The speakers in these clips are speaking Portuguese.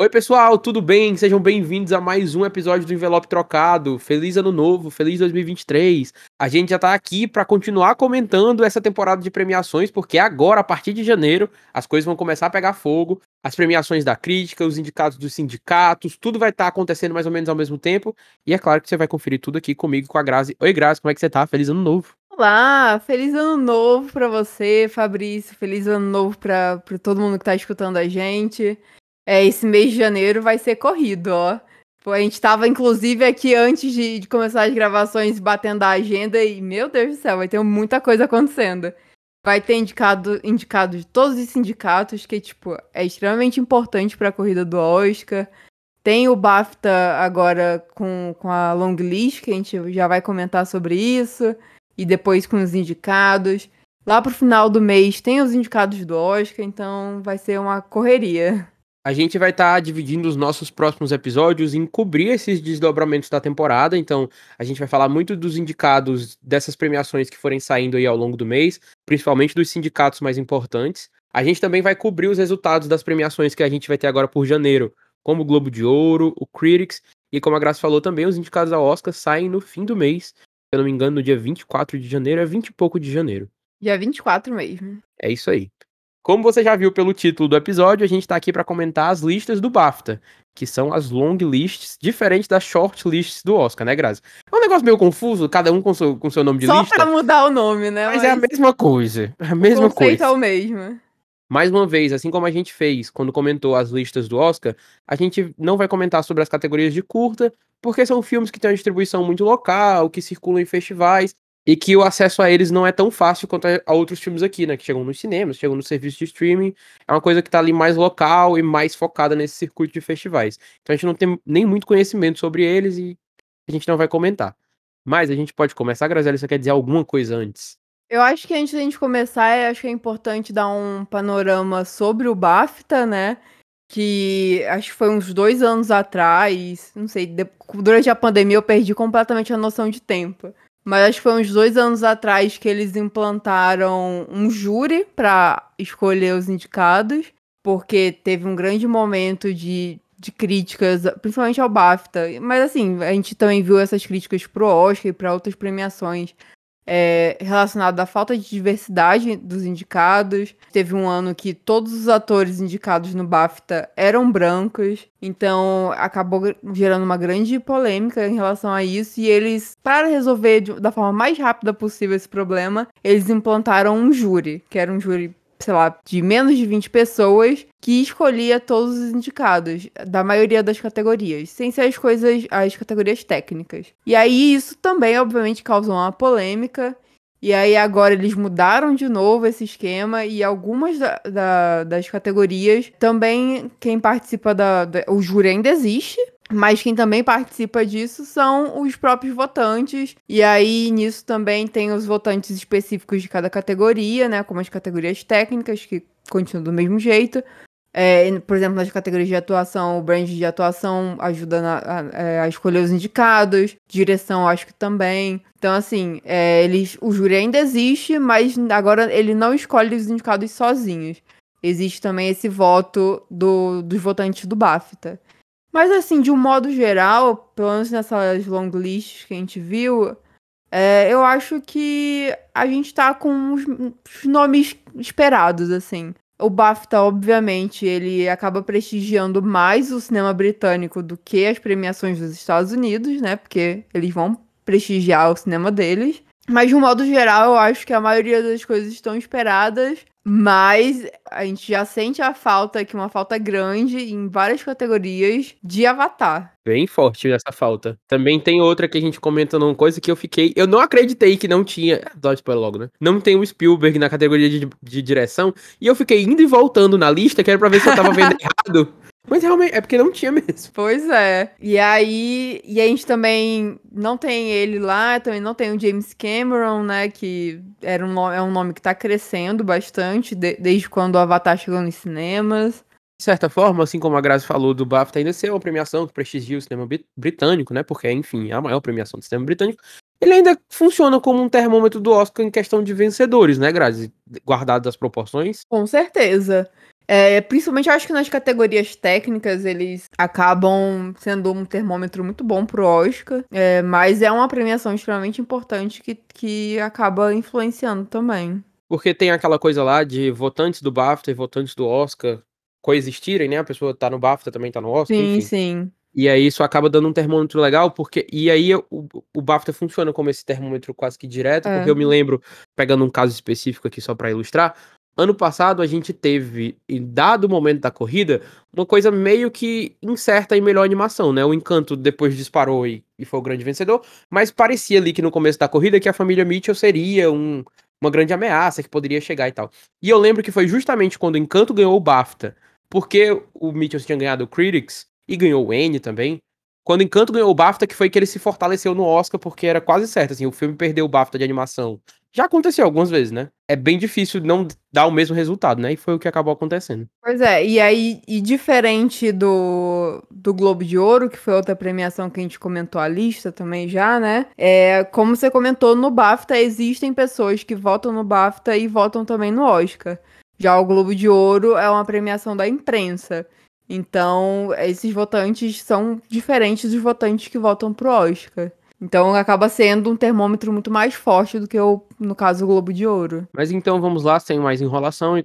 Oi, pessoal, tudo bem? Sejam bem-vindos a mais um episódio do Envelope Trocado. Feliz ano novo, feliz 2023. A gente já tá aqui para continuar comentando essa temporada de premiações, porque agora, a partir de janeiro, as coisas vão começar a pegar fogo. As premiações da crítica, os indicados dos sindicatos, tudo vai estar tá acontecendo mais ou menos ao mesmo tempo. E é claro que você vai conferir tudo aqui comigo com a Grazi. Oi, Grazi, como é que você tá? Feliz ano novo. Olá, feliz ano novo para você, Fabrício. Feliz ano novo para todo mundo que tá escutando a gente. É, esse mês de janeiro vai ser corrido, ó. A gente tava, inclusive, aqui antes de, de, começar as gravações, batendo a agenda e, meu Deus do céu, vai ter muita coisa acontecendo. Vai ter indicado, indicado de todos os sindicatos, que, tipo, é extremamente importante para a corrida do Oscar. Tem o BAFTA agora com, com a long list, que a gente já vai comentar sobre isso. E depois com os indicados. Lá pro final do mês tem os indicados do Oscar, então vai ser uma correria. A gente vai estar tá dividindo os nossos próximos episódios em cobrir esses desdobramentos da temporada. Então, a gente vai falar muito dos indicados dessas premiações que forem saindo aí ao longo do mês, principalmente dos sindicatos mais importantes. A gente também vai cobrir os resultados das premiações que a gente vai ter agora por janeiro, como o Globo de Ouro, o Critics, e como a Graça falou também, os indicados ao Oscar saem no fim do mês. Se eu não me engano, no dia 24 de janeiro, é 20 e pouco de janeiro. Dia 24 mesmo. É isso aí. Como você já viu pelo título do episódio, a gente está aqui para comentar as listas do BAFTA, que são as long lists, diferente das short lists do Oscar, né, Grazi? É um negócio meio confuso, cada um com seu, com seu nome de Só lista. Só pra mudar o nome, né? Mas, mas, é a mesma coisa. É a mesma o conceito coisa. é o mesmo. Mais uma vez, assim como a gente fez quando comentou as listas do Oscar, a gente não vai comentar sobre as categorias de curta, porque são filmes que têm uma distribuição muito local, que circulam em festivais, e que o acesso a eles não é tão fácil quanto a outros filmes aqui, né? Que chegam nos cinemas, chegam no serviço de streaming. É uma coisa que tá ali mais local e mais focada nesse circuito de festivais. Então a gente não tem nem muito conhecimento sobre eles e a gente não vai comentar. Mas a gente pode começar, Graziela, você quer dizer alguma coisa antes? Eu acho que antes da gente começar, acho que é importante dar um panorama sobre o BAFTA, né? Que acho que foi uns dois anos atrás, não sei, durante a pandemia eu perdi completamente a noção de tempo. Mas acho que foi uns dois anos atrás que eles implantaram um júri para escolher os indicados, porque teve um grande momento de, de críticas, principalmente ao BAFTA. Mas assim, a gente também viu essas críticas pro Oscar e para outras premiações é, relacionado à falta de diversidade dos indicados. Teve um ano que todos os atores indicados no BAFTA eram brancos, então acabou gerando uma grande polêmica em relação a isso. E eles, para resolver de, da forma mais rápida possível esse problema, eles implantaram um júri, que era um júri sei lá, de menos de 20 pessoas que escolhia todos os indicados da maioria das categorias, sem ser as coisas, as categorias técnicas. E aí isso também, obviamente, causou uma polêmica. E aí agora eles mudaram de novo esse esquema e algumas da, da, das categorias também quem participa da, da, o júri ainda existe, mas quem também participa disso são os próprios votantes. E aí, nisso também tem os votantes específicos de cada categoria, né? Como as categorias técnicas, que continuam do mesmo jeito. É, por exemplo, nas categorias de atuação, o brand de atuação ajuda na, a, é, a, escolher os indicados, direção acho que também. Então, assim, é, eles, o júri ainda existe, mas agora ele não escolhe os indicados sozinhos. Existe também esse voto do, dos votantes do BAFTA. Mas assim, de um modo geral, pelo menos nessas long lists que a gente viu, é, eu acho que a gente tá com os, os nomes esperados, assim. O BAFTA, obviamente, ele acaba prestigiando mais o cinema britânico do que as premiações dos Estados Unidos, né? Porque eles vão prestigiar o cinema deles. Mas, de um modo geral, eu acho que a maioria das coisas estão esperadas. Mas a gente já sente a falta aqui, uma falta grande em várias categorias de Avatar. Bem forte essa falta. Também tem outra que a gente comenta numa coisa que eu fiquei. Eu não acreditei que não tinha. Dó spoiler logo, né? Não tem o Spielberg na categoria de, de direção. E eu fiquei indo e voltando na lista, que era pra ver se eu tava vendo errado. Mas realmente, é porque não tinha mesmo. Pois é. E aí, e a gente também não tem ele lá, também não tem o James Cameron, né? Que era um é um nome que tá crescendo bastante de, desde quando o Avatar chegou nos cinemas. De certa forma, assim como a Grazi falou do BAFTA ainda ser uma premiação que prestigia o cinema britânico, né? Porque, enfim, é a maior premiação do cinema britânico. Ele ainda funciona como um termômetro do Oscar em questão de vencedores, né, Grazi? Guardado as proporções. Com certeza. É, principalmente eu acho que nas categorias técnicas eles acabam sendo um termômetro muito bom pro Oscar, é, mas é uma premiação extremamente importante que, que acaba influenciando também. Porque tem aquela coisa lá de votantes do BAFTA e votantes do Oscar coexistirem, né? A pessoa tá no BAFTA, também tá no Oscar, Sim, enfim. sim. E aí isso acaba dando um termômetro legal, porque. E aí o, o BAFTA funciona como esse termômetro quase que direto, É. porque eu me lembro, pegando um caso específico aqui só pra ilustrar, ano passado a gente teve, em dado momento da corrida, uma coisa meio que incerta em melhor animação, né? O Encanto depois disparou e, e foi o grande vencedor, mas parecia ali que no começo da corrida que a família Mitchell seria um, uma grande ameaça que poderia chegar e tal. E eu lembro que foi justamente quando o Encanto ganhou o BAFTA, porque o Mitchell tinha ganhado o Critics e ganhou o N também. Quando Encanto ganhou o BAFTA, que foi que ele se fortaleceu no Oscar, porque era quase certo, assim, o filme perdeu o BAFTA de animação. Já aconteceu algumas vezes, né? É bem difícil não dar o mesmo resultado, né? E foi o que acabou acontecendo. Pois é, e aí, e diferente do, do Globo de Ouro, que foi outra premiação que a gente comentou a lista também já, né? É, como você comentou, no BAFTA existem pessoas que votam no BAFTA e votam também no Oscar. Já o Globo de Ouro é uma premiação da imprensa. Então, esses votantes são diferentes dos votantes que votam pro Oscar. Então, acaba sendo um termômetro muito mais forte do que, o, no caso, o Globo de Ouro. Mas então vamos lá, sem mais enrolação, e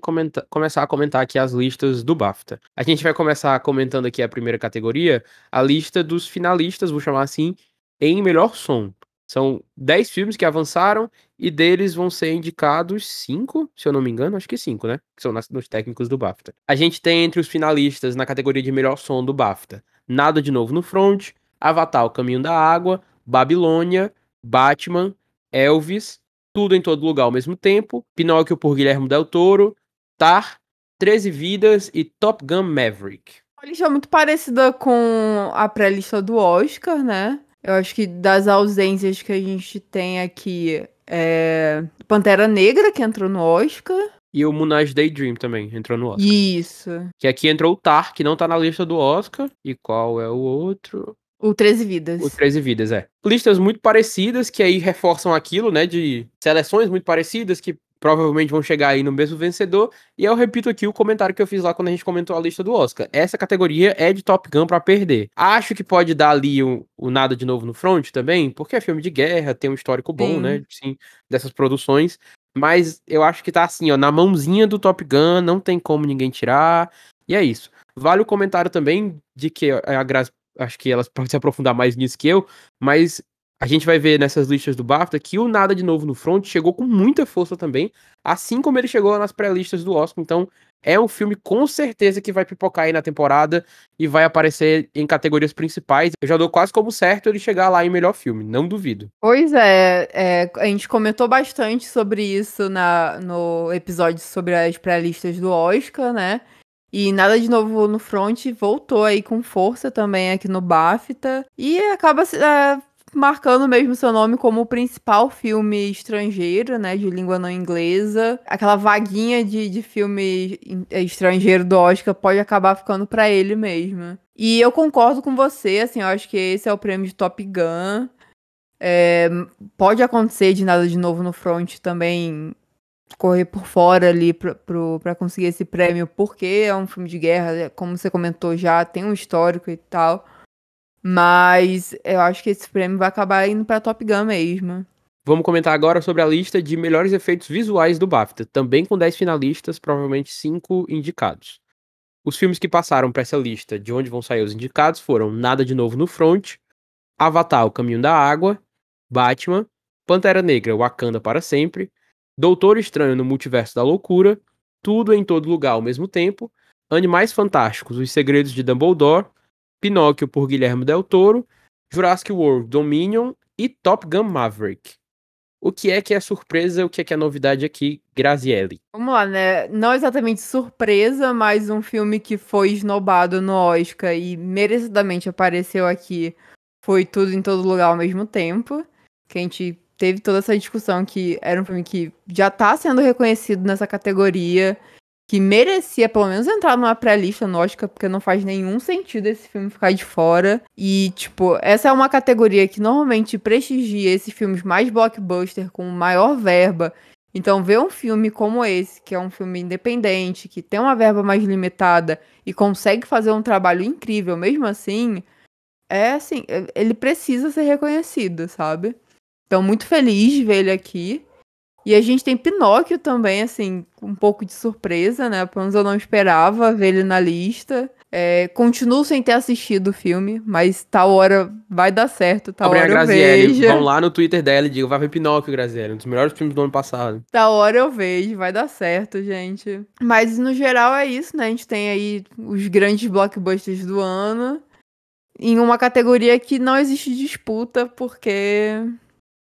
começar a comentar aqui as listas do BAFTA. A gente vai começar comentando aqui a primeira categoria, a lista dos finalistas, vou chamar assim, em melhor som. São 10 filmes que avançaram e deles vão ser indicados 5, se eu não me engano, acho que 5, né? Que são nas- nos técnicos do BAFTA. A gente tem entre os finalistas na categoria de melhor som do BAFTA, Nada de Novo no Front, Avatar, O Caminho da Água, Babilônia, Batman, Elvis, Tudo em Todo Lugar ao mesmo tempo, Pinóquio por Guilherme Del Toro, Tar, 13 Vidas e Top Gun Maverick. Uma lista muito parecida com a pré-lista do Oscar, né? Eu acho que das ausências que a gente tem aqui é Pantera Negra, que entrou no Oscar. E o Moonage Daydream também entrou no Oscar. Isso. Que aqui entrou o Tar, que não tá na lista do Oscar. E qual é o outro? O 13 Vidas. O 13 Vidas, é. Listas muito parecidas, que aí reforçam aquilo, né? De seleções muito parecidas, que provavelmente vão chegar aí no mesmo vencedor. E eu repito aqui o comentário que eu fiz lá quando a gente comentou a lista do Oscar. Essa categoria é de Top Gun pra perder. Acho que pode dar ali o, o nada de novo no front também, porque é filme de guerra, tem um histórico bom, Sim. né? Sim, dessas produções. Mas eu acho que tá assim, ó, na mãozinha do Top Gun, não tem como ninguém tirar. E é isso. Vale o comentário também de que a Grazi, acho que elas podem se aprofundar mais nisso que eu, mas a gente vai ver nessas listas do BAFTA que o Nada de Novo no Front chegou com muita força também, assim como ele chegou nas pré-listas do Oscar. Então, é um filme com certeza que vai pipocar aí na temporada e vai aparecer em categorias principais. Eu já dou quase como certo ele chegar lá em melhor filme, não duvido. Pois é, é, a gente comentou bastante sobre isso na, no episódio sobre as pré-listas do Oscar, né? E nada de novo no front, voltou aí com força também aqui no BAFTA. E acaba é, marcando mesmo seu nome como o principal filme estrangeiro, né? De língua não inglesa. Aquela vaguinha de, de filme in- estrangeiro do Oscar pode acabar ficando pra ele mesmo. E eu concordo com você, assim, eu acho que esse é o prêmio de Top Gun. É, pode acontecer de nada de novo no front também correr por fora ali pra conseguir esse prêmio, porque é um filme de guerra, é, como você comentou já, tem um histórico e tal. Mas eu acho que esse prêmio vai acabar indo pra Top Gun mesmo. Vamos comentar agora sobre a lista de melhores efeitos visuais do BAFTA, também com 10 finalistas, provavelmente 5 indicados. Os filmes que passaram para essa lista de onde vão sair os indicados foram Nada de Novo no Front, Avatar, O Caminho da Água, Batman, Pantera Negra, Wakanda para Sempre, Doutor Estranho no Multiverso da Loucura, Tudo em Todo Lugar ao mesmo tempo, Animais Fantásticos, Os Segredos de Dumbledore, Pinóquio por Guilherme Del Toro, Jurassic World Dominion e Top Gun Maverick. O que é que é surpresa, o que é que é novidade aqui, Grazielli? Vamos lá, né? Não exatamente surpresa, mas um filme que foi esnobado no Oscar e merecidamente apareceu aqui foi Tudo em Todo Lugar ao mesmo tempo. Que a gente teve toda essa discussão que era um filme que já tá sendo reconhecido nessa categoria, que merecia pelo menos entrar numa pré-lista Oscar, porque não faz nenhum sentido esse filme ficar de fora. E, tipo, essa é uma categoria que normalmente prestigia esses filmes mais blockbuster, com maior verba, Então, ver um filme como esse, que é um filme independente, que tem uma verba mais limitada e consegue fazer um trabalho incrível mesmo assim, é assim, ele precisa ser reconhecido, sabe? Então, muito feliz de ver ele aqui. E a gente tem Pinóquio também, assim, um pouco de surpresa, né? Pelo menos eu não esperava ver ele na lista. É, continuo sem ter assistido o filme, mas tal hora vai dar certo, tal hora eu vejo. Vão lá no Twitter dela e digam, vai ver Pinóquio, Graziele, um dos melhores filmes do ano passado. Tal hora eu vejo, vai dar certo, gente. Mas no geral é isso, né? A gente tem aí os grandes blockbusters do ano em uma categoria que não existe disputa, porque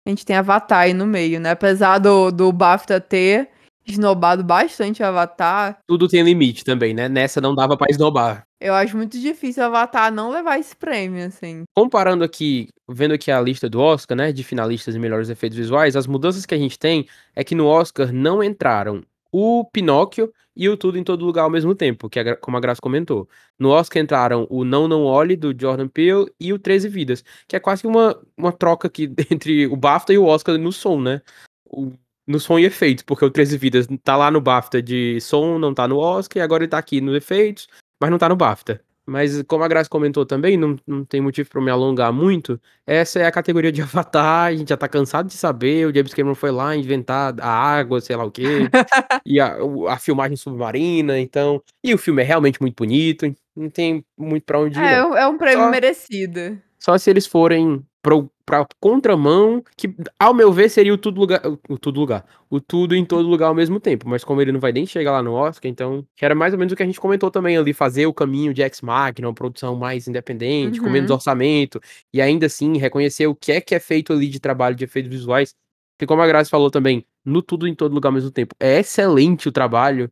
a gente tem Avatar aí no meio, né? Apesar do, do BAFTA ter esnobado bastante Avatar. Tudo tem limite também, né? Nessa não dava para esnobar. Eu acho muito difícil Avatar não levar esse prêmio, assim. Comparando aqui, vendo aqui a lista do Oscar, né, de finalistas e melhores efeitos visuais, as mudanças que a gente tem é que no Oscar não entraram o Pinóquio e o Tudo em Todo Lugar ao mesmo tempo, que como a Graça comentou. No Oscar entraram o Não Não Olhe, do Jordan Peele, e o 13 Vidas, que é quase uma, uma troca aqui entre o BAFTA e o Oscar no som, né? O no som e efeitos, porque o 13 Vidas tá lá no BAFTA de som, não tá no Oscar, e agora ele tá aqui nos efeitos, mas não tá no BAFTA. Mas como a Graça comentou também, não, não tem motivo para me alongar muito, essa é a categoria de Avatar, a gente já tá cansado de saber, o James Cameron foi lá inventar a água, sei lá o quê, e a, a filmagem submarina, então... E o filme é realmente muito bonito, não tem muito para onde ir. É, é um prêmio Só... merecido. Só se eles forem pro, pra contramão, que, ao meu ver, seria o tudo lugar. O tudo lugar. O tudo em todo lugar ao mesmo tempo. Mas como ele não vai nem chegar lá no Oscar, então. Que era mais ou menos o que a gente comentou também ali, fazer o caminho de X-Machina, uma produção mais independente, uhum. com menos uhum. orçamento, e ainda assim reconhecer o que é que é feito ali de trabalho de efeitos visuais. Que como a Graça falou também, no tudo em todo lugar ao mesmo tempo. É excelente o trabalho.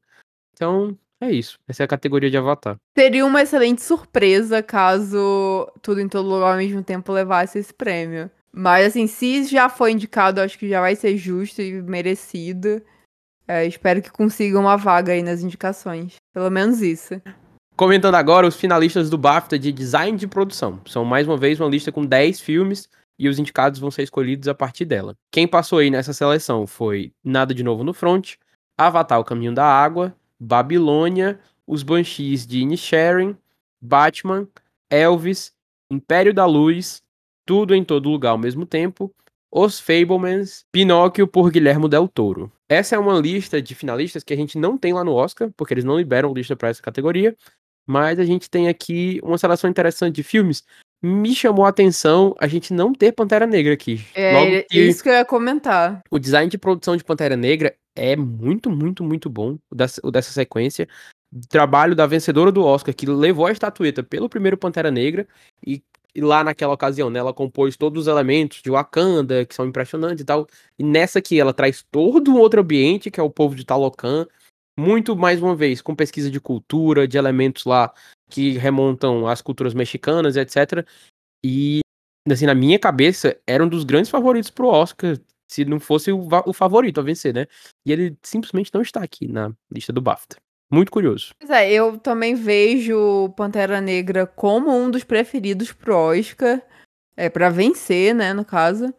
Então, é isso. Essa é a categoria de Avatar. Seria uma excelente surpresa caso tudo em todo lugar ao mesmo tempo levasse esse prêmio. Mas, assim, se já foi indicado, acho que já vai ser justo e merecido. É, espero que consiga uma vaga aí nas indicações. Pelo menos isso. Comentando agora os finalistas do BAFTA de design de produção. São mais uma vez uma lista com 10 filmes e os indicados vão ser escolhidos a partir dela. Quem passou aí nessa seleção foi Nada de Novo no Front, Avatar O Caminho da Água, Babilônia, Os Banshees de Inisherin, Batman, Elvis, Império da Luz, Tudo em Todo Lugar ao mesmo tempo, Os Fablemans, Pinóquio por Guilherme Del Toro. Essa é uma lista de finalistas que a gente não tem lá no Oscar, porque eles não liberam lista para essa categoria, mas a gente tem aqui uma seleção interessante de filmes. Me chamou a atenção a gente não ter Pantera Negra aqui. É, isso que eu ia comentar. O design de produção de Pantera Negra é muito, muito, muito bom, o dessa, o dessa sequência. Trabalho da vencedora do Oscar, que levou a estatueta pelo primeiro Pantera Negra, e, e lá naquela ocasião, né, ela compôs todos os elementos de Wakanda, que são impressionantes e tal. E nessa aqui, ela traz todo um outro ambiente, que é o povo de Talocan, muito, mais uma vez, com pesquisa de cultura, de elementos lá que remontam às culturas mexicanas, etc. E, assim, na minha cabeça, era um dos grandes favoritos pro Oscar, se não fosse o, o, favorito a vencer, né? E ele simplesmente não está aqui na lista do BAFTA. Muito curioso. Pois é, eu também vejo Pantera Negra como um dos preferidos pro Oscar, é, para vencer, né, no caso.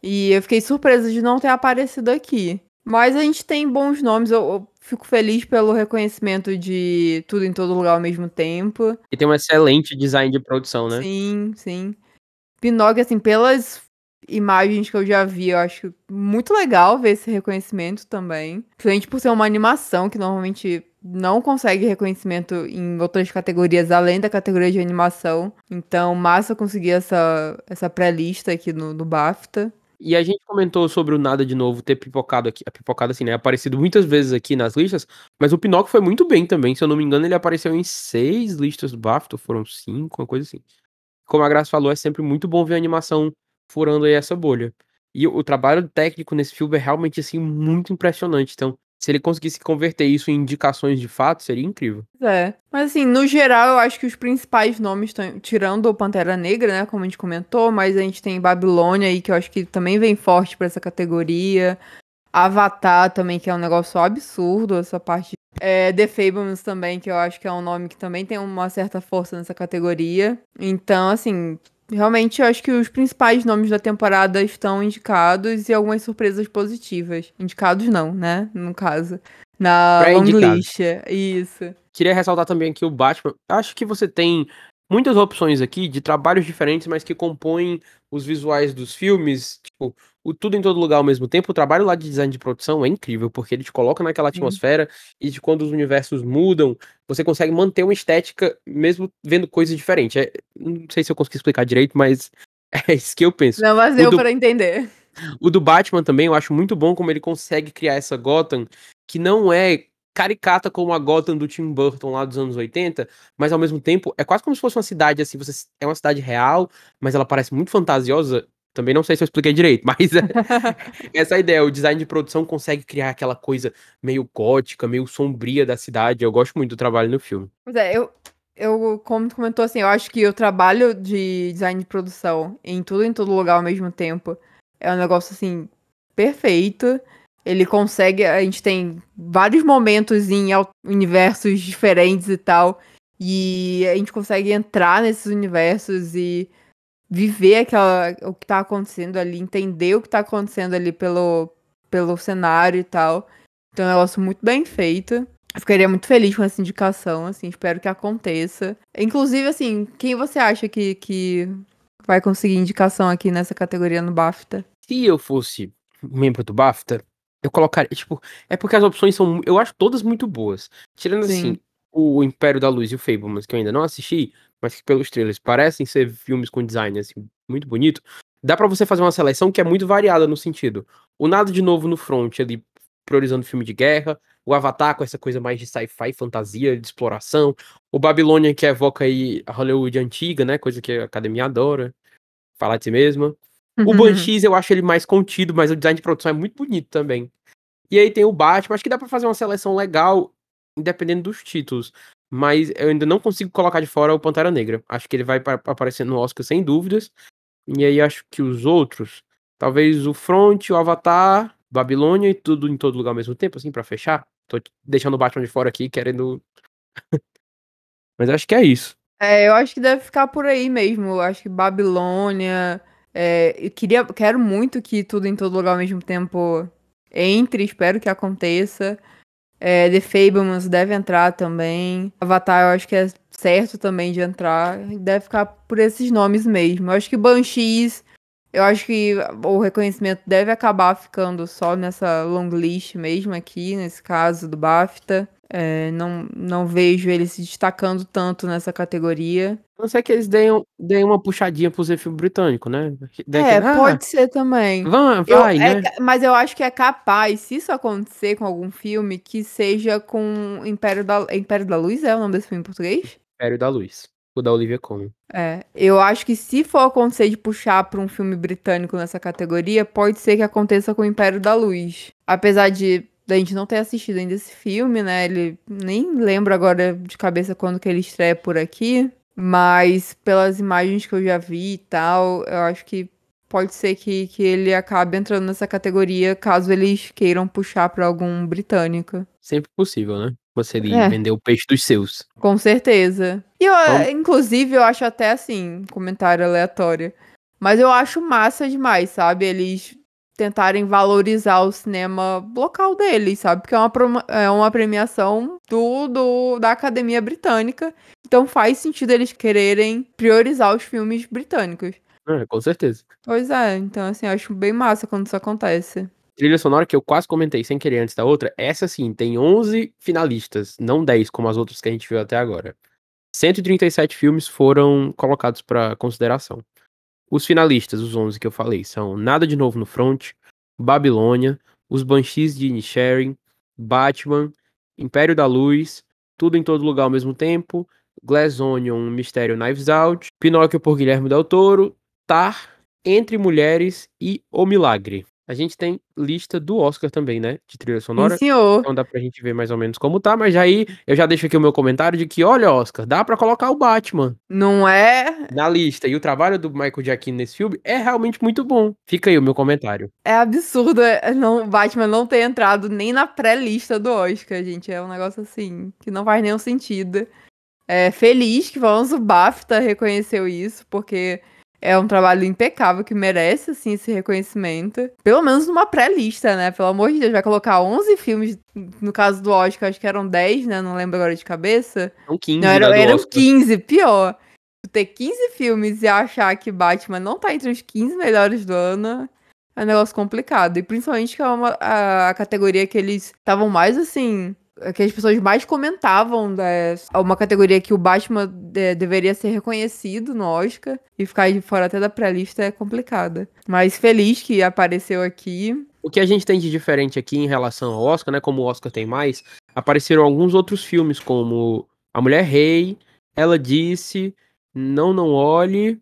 E eu fiquei surpresa de não ter aparecido aqui. Mas a gente tem bons nomes, eu, eu fico feliz pelo reconhecimento de tudo em todo lugar ao mesmo tempo. E tem um excelente design de produção, né? Sim, sim. Pinóquio, assim, pelas imagens que eu já vi, eu acho muito legal ver esse reconhecimento também. Principalmente por ser uma animação que normalmente não consegue reconhecimento em outras categorias além da categoria de animação. Então, massa conseguir essa, essa pré-lista aqui no, no BAFTA. E a gente comentou sobre o Nada de Novo ter pipocado aqui, pipocado assim, né? Aparecido muitas vezes aqui nas listas, mas o Pinóquio foi muito bem também. Se eu não me engano, ele apareceu em seis listas do BAFTA, foram cinco, uma coisa assim. Como a Graça falou, é sempre muito bom ver animação furando aí essa bolha. E o, trabalho técnico nesse filme é realmente, assim, muito impressionante. Então, se ele conseguisse converter isso em indicações de fato, seria incrível. É. Mas assim, no geral, eu acho que os principais nomes estão. Tirando o Pantera Negra, né? Como a gente comentou, mas a gente tem Babilônia aí, que eu acho que também vem forte para essa categoria. Avatar também, que é um negócio absurdo, essa parte. É, The Fables também, que eu acho que é um nome que também tem uma certa força nessa categoria. Então, assim, Realmente, eu acho que os principais nomes da temporada estão indicados e algumas surpresas positivas. Indicados não, né? No caso. Na long list. Isso. Queria ressaltar também aqui o Batman. Acho que você tem muitas opções aqui de trabalhos diferentes, mas que compõem os visuais dos filmes. Tipo, o tudo em todo lugar ao mesmo tempo. O trabalho lá de design de produção é incrível, porque ele te coloca naquela atmosfera Sim. e de quando os universos mudam, você consegue manter uma estética mesmo vendo coisas diferentes. É, não sei se eu consegui explicar direito, mas é isso que eu penso. Não, mas deu do... para entender. O do Batman também, eu acho muito bom como ele consegue criar essa Gotham que não é caricata como a Gotham do Tim Burton lá dos anos 80, mas ao mesmo tempo é quase como se fosse uma cidade assim, você é uma cidade real, mas ela parece muito fantasiosa. Também não sei se eu expliquei direito, mas é, essa é ideia, o design de produção consegue criar aquela coisa meio gótica, meio sombria da cidade. Eu gosto muito do trabalho no filme. Pois é, eu, eu, como tu comentou assim, eu acho que o trabalho de design de produção em tudo em todo lugar ao mesmo tempo é um negócio assim perfeito. Ele consegue. A gente tem vários momentos em universos diferentes e tal. E a gente consegue entrar nesses universos e viver aquela, o que tá acontecendo ali, entender o que tá acontecendo ali pelo, pelo cenário e tal. Então é um negócio muito bem feito. Eu ficaria muito feliz com essa indicação, assim, espero que aconteça. Inclusive, assim, quem você acha que, que vai conseguir indicação aqui nessa categoria no BAFTA? Se eu fosse membro do BAFTA, eu colocaria, tipo, é porque as opções são, eu acho todas muito boas. Tirando Sim. assim, o Império da Luz e o Fablemans, que eu ainda não assisti, mas que pelos trailers parecem ser filmes com design assim muito bonito. Dá para você fazer uma seleção que é muito variada no sentido. O Nada de Novo no Front, ali priorizando filme de guerra, o Avatar com essa coisa mais de sci-fi, fantasia, de exploração, o Babilônia que evoca aí a Hollywood antiga, né, coisa que a academia adora, falar de si mesma. O Banshees eu acho ele mais contido, mas o design de produção é muito bonito também. E aí tem o Batman, acho que dá para fazer uma seleção legal, independendo dos títulos. Mas eu ainda não consigo colocar de fora o Pantera Negra. Acho que ele vai aparecer no Oscar sem dúvidas. E aí acho que os outros, talvez o Front, o Avatar, Babilônia e tudo em todo lugar ao mesmo tempo, assim, para fechar. Tô deixando o Batman de fora aqui, querendo. Mas acho que é isso. É, eu acho que deve ficar por aí mesmo. Eu acho que Babilônia, é, eu queria, quero muito que tudo em todo lugar ao mesmo tempo entre, espero que aconteça. É, The Fablemans deve entrar também. Avatar eu acho que é certo também de entrar. Deve ficar por esses nomes mesmo. Eu acho que Banshees, eu acho que o reconhecimento deve acabar ficando só nessa long list mesmo aqui, nesse caso do BAFTA. É, não, não vejo ele se destacando tanto nessa categoria. A não ser que eles deem, deem uma puxadinha pro filme britânico, né? é, ah, pode ser também. Vai, vai eu, é né? É, mas eu acho que é capaz, se isso acontecer com algum filme, que seja com Império da, Império da Luz, é o nome desse filme em português? Império da Luz. O da Olivia Colman. É, eu acho que se for acontecer de puxar pra um filme britânico nessa categoria, pode ser que aconteça com o Império da Luz. Apesar de da gente não ter assistido ainda esse filme, né? Ele nem lembro agora de cabeça quando que ele estreia por aqui, mas pelas imagens que eu já vi e tal, eu acho que pode ser que, que ele acabe entrando nessa categoria caso eles queiram puxar para algum britânico. Sempre possível, né? Você é. vender o peixe dos seus. Com certeza. E eu, então... inclusive, eu acho até assim, comentário aleatório. Mas eu acho massa demais, sabe? Eles tentarem valorizar o cinema local deles, sabe? Porque é uma, é uma premiação do, do, da Academia Britânica. Então faz sentido eles quererem priorizar os filmes britânicos. É, com certeza. Pois é, então assim, eu acho bem massa quando isso acontece. Trilha sonora que eu quase comentei sem querer antes da outra, essa sim, tem 11 finalistas, não 10 como as outras que a gente viu até agora. 137 filmes foram colocados para consideração. Os finalistas, os 11 que eu falei, são Nada de Novo no Front, Babilônia, Os Banshees de Inisherin, Batman, Império da Luz, Tudo em Todo Lugar ao Mesmo Tempo, Glass Onion, Mistério Knives Out, Pinóquio por Guilherme Del Toro, Tar, Entre Mulheres e O Milagre. A gente tem lista do Oscar também, né? De trilha sonora. Sim, senhor. Então dá pra gente ver mais ou menos como tá, mas aí eu já deixo aqui o meu comentário de que, olha, Oscar, dá pra colocar o Batman. Não é? Na lista. E o trabalho do Michael Giacchino nesse filme é realmente muito bom. Fica aí o meu comentário. É absurdo é, não, o Batman não ter entrado nem na pré-lista do Oscar, gente. É um negócio assim, que não faz nenhum sentido. É feliz que vamos o BAFTA reconheceu isso, porque é um trabalho impecável que merece, assim, esse reconhecimento. Pelo menos numa pré-lista, né? Pelo amor de Deus, vai colocar 11 filmes, no caso do Oscar, acho que eram 10, né? Não lembro agora de cabeça. São 15, Não, eram, da do eram Oscar. 15, pior. Ter 15 filmes e achar que Batman não tá entre os 15 melhores do ano é um negócio complicado. E principalmente que é uma, a, a categoria que eles estavam mais assim. Que as pessoas mais comentavam. né? uma categoria que o Batman de- deveria ser reconhecido no Oscar. E ficar de fora até da pré-lista é complicada. Mas feliz que apareceu aqui. O que a gente tem de diferente aqui em relação ao Oscar, né? Como o Oscar tem mais, apareceram alguns outros filmes, como A Mulher Rei, Ela Disse, Não Não Olhe,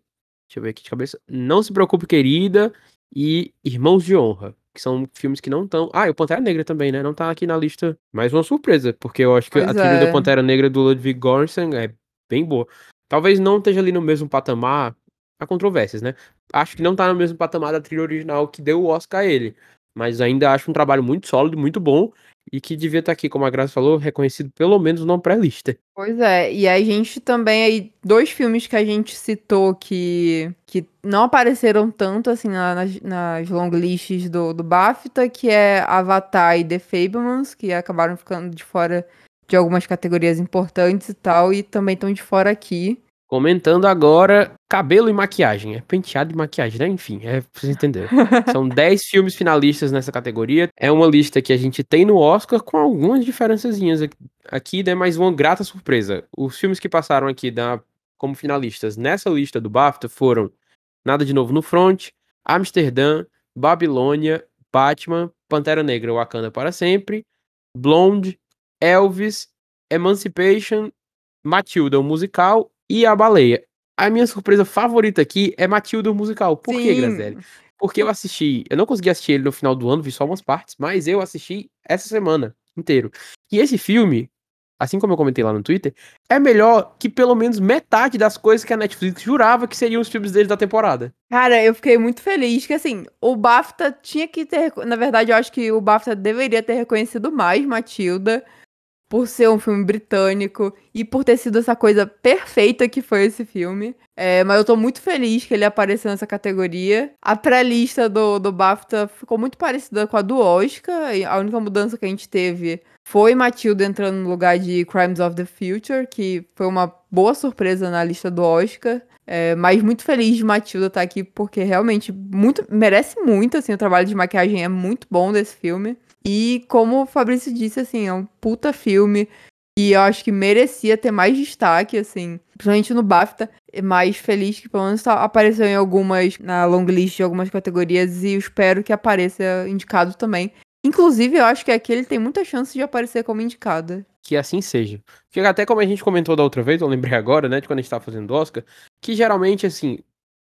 deixa eu ver aqui de cabeça, Não Se Preocupe Querida e Irmãos de Honra, que são filmes que não estão. Ah, e o Pantera Negra também, né? Não tá aqui na lista. Mais uma surpresa, porque eu acho que a Pois trilha é. do Pantera Negra do Ludwig Göransson é bem boa. Talvez não esteja ali no mesmo patamar, há controvérsias, né? Acho que não tá no mesmo patamar da trilha original que deu o Oscar a ele. Mas ainda acho um trabalho muito sólido, muito bom. E que devia estar aqui, como a Graça falou, reconhecido pelo menos numa pré-lista. Pois é, e a gente também aí, dois filmes que a gente citou que, que não apareceram tanto assim na- nas, nas long lists do, do BAFTA, que é Avatar e The Fablemans, que acabaram ficando de fora de algumas categorias importantes e tal, e também estão de fora aqui. Comentando agora cabelo e maquiagem. É penteado e maquiagem, né? Enfim, é pra vocês entenderem. São 10 filmes finalistas nessa categoria. É uma lista que a gente tem no Oscar com algumas diferençazinhas aqui- aqui, né? Mas uma grata surpresa. Os filmes que passaram aqui da, como finalistas nessa lista do BAFTA foram Nada de Novo no Front, Amsterdã, Babilônia, Batman, Pantera Negra, Wakanda para Sempre, Blonde, Elvis, Emancipation, Matilda, o musical e A Baleia. A minha surpresa favorita aqui é Matilda, o musical. Por que, Sim. Grazelli? Porque eu assisti, eu não consegui assistir ele no final do ano, vi só umas partes, mas eu assisti essa semana inteiro. E esse filme, assim como eu comentei lá no Twitter, é melhor que pelo menos metade das coisas que a Netflix jurava que seriam os filmes deles da temporada. Cara, eu fiquei muito feliz que, assim, o BAFTA tinha que ter. Na verdade, eu acho que o BAFTA deveria ter reconhecido mais Matilda por ser um filme britânico e por ter sido essa coisa perfeita que foi esse filme. É, mas eu tô muito feliz que ele apareceu nessa categoria. A pré-lista do, do BAFTA ficou muito parecida com a do Oscar. A única mudança que a gente teve foi Matilda entrando no lugar de Crimes of the Future, que foi uma boa surpresa na lista do Oscar. É, mas muito feliz de Matilda estar aqui, porque realmente muito, merece muito, assim, o trabalho de maquiagem é muito bom desse filme. E como o Fabrício disse, assim, é um puta filme. E eu acho que merecia ter mais destaque, assim, principalmente no BAFTA. Mais feliz que pelo menos tá- apareceu em algumas, na long list de algumas categorias. E espero que apareça indicado também. Inclusive, eu acho que aqui ele tem muita chance de aparecer como indicada. Que assim seja. Porque até como a gente comentou da outra vez, eu lembrei agora, né, de quando a gente tava fazendo Oscar, que geralmente, assim,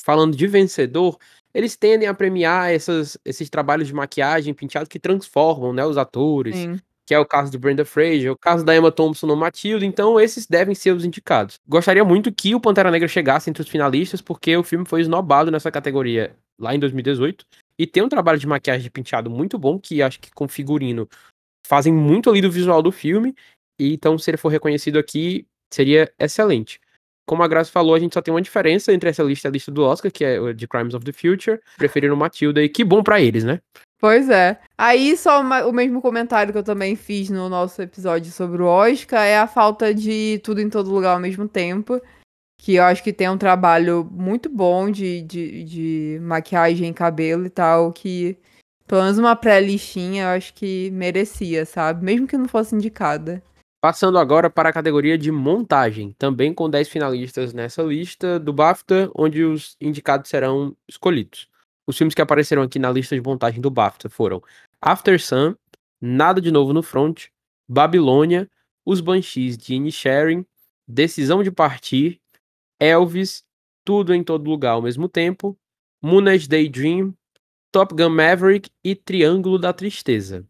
falando de vencedor, eles tendem a premiar essas, esses trabalhos de maquiagem, penteado que transformam, né, os atores. Sim. que é o caso do Brenda Fraser, o caso da Emma Thompson no Matilda, então esses devem ser os indicados. Gostaria muito que o Pantera Negra chegasse entre os finalistas, porque o filme foi esnobado nessa categoria lá em 2018, e tem um trabalho de maquiagem de penteado muito bom, que acho que com figurino fazem muito ali do visual do filme, e então se ele for reconhecido aqui, seria excelente. Como a Graça falou, a gente só tem uma diferença entre essa lista e a lista do Oscar, que é de Crimes of the Future, preferiram Matilda, e que bom pra eles, né? Pois é. Aí, só uma- o mesmo comentário que eu também fiz no nosso episódio sobre o Oscar é a falta de tudo em todo lugar ao mesmo tempo. Que eu acho que tem um trabalho muito bom de, de, de maquiagem, cabelo e tal, que pelo menos uma pré-listinha eu acho que merecia, sabe? Mesmo que não fosse indicada. Passando agora para a categoria de montagem, também com 10 finalistas nessa lista do BAFTA, onde os indicados serão escolhidos. Os filmes que apareceram aqui na lista de montagem do BAFTA foram After Sun, Nada de Novo no Front, Babilônia, Os Banshees de Inisherin, Decisão de Partir, Elvis, Tudo em Todo Lugar ao mesmo tempo, Moonage Daydream, Top Gun Maverick e Triângulo da Tristeza.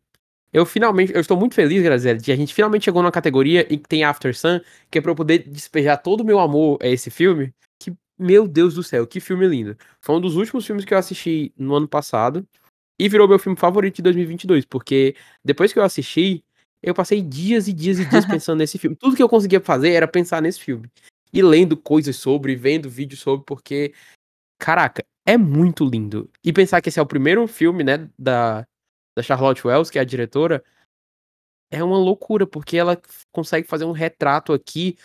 Eu finalmente, eu estou muito feliz, Graziella, de a gente finalmente chegou numa categoria em que tem After Sun, que é pra eu poder despejar todo o meu amor a esse filme. Que, meu Deus do céu, que filme lindo. Foi um dos últimos filmes que eu assisti no ano passado e virou meu filme favorito de 2022, porque depois que eu assisti, eu passei dias e dias e dias pensando nesse filme. Tudo que eu conseguia fazer era pensar nesse filme. E lendo coisas sobre, vendo vídeos sobre, porque caraca, é muito lindo. E pensar que esse é o primeiro filme, né, da, da Charlotte Wells, que é a diretora, é uma loucura, porque ela consegue fazer um retrato aqui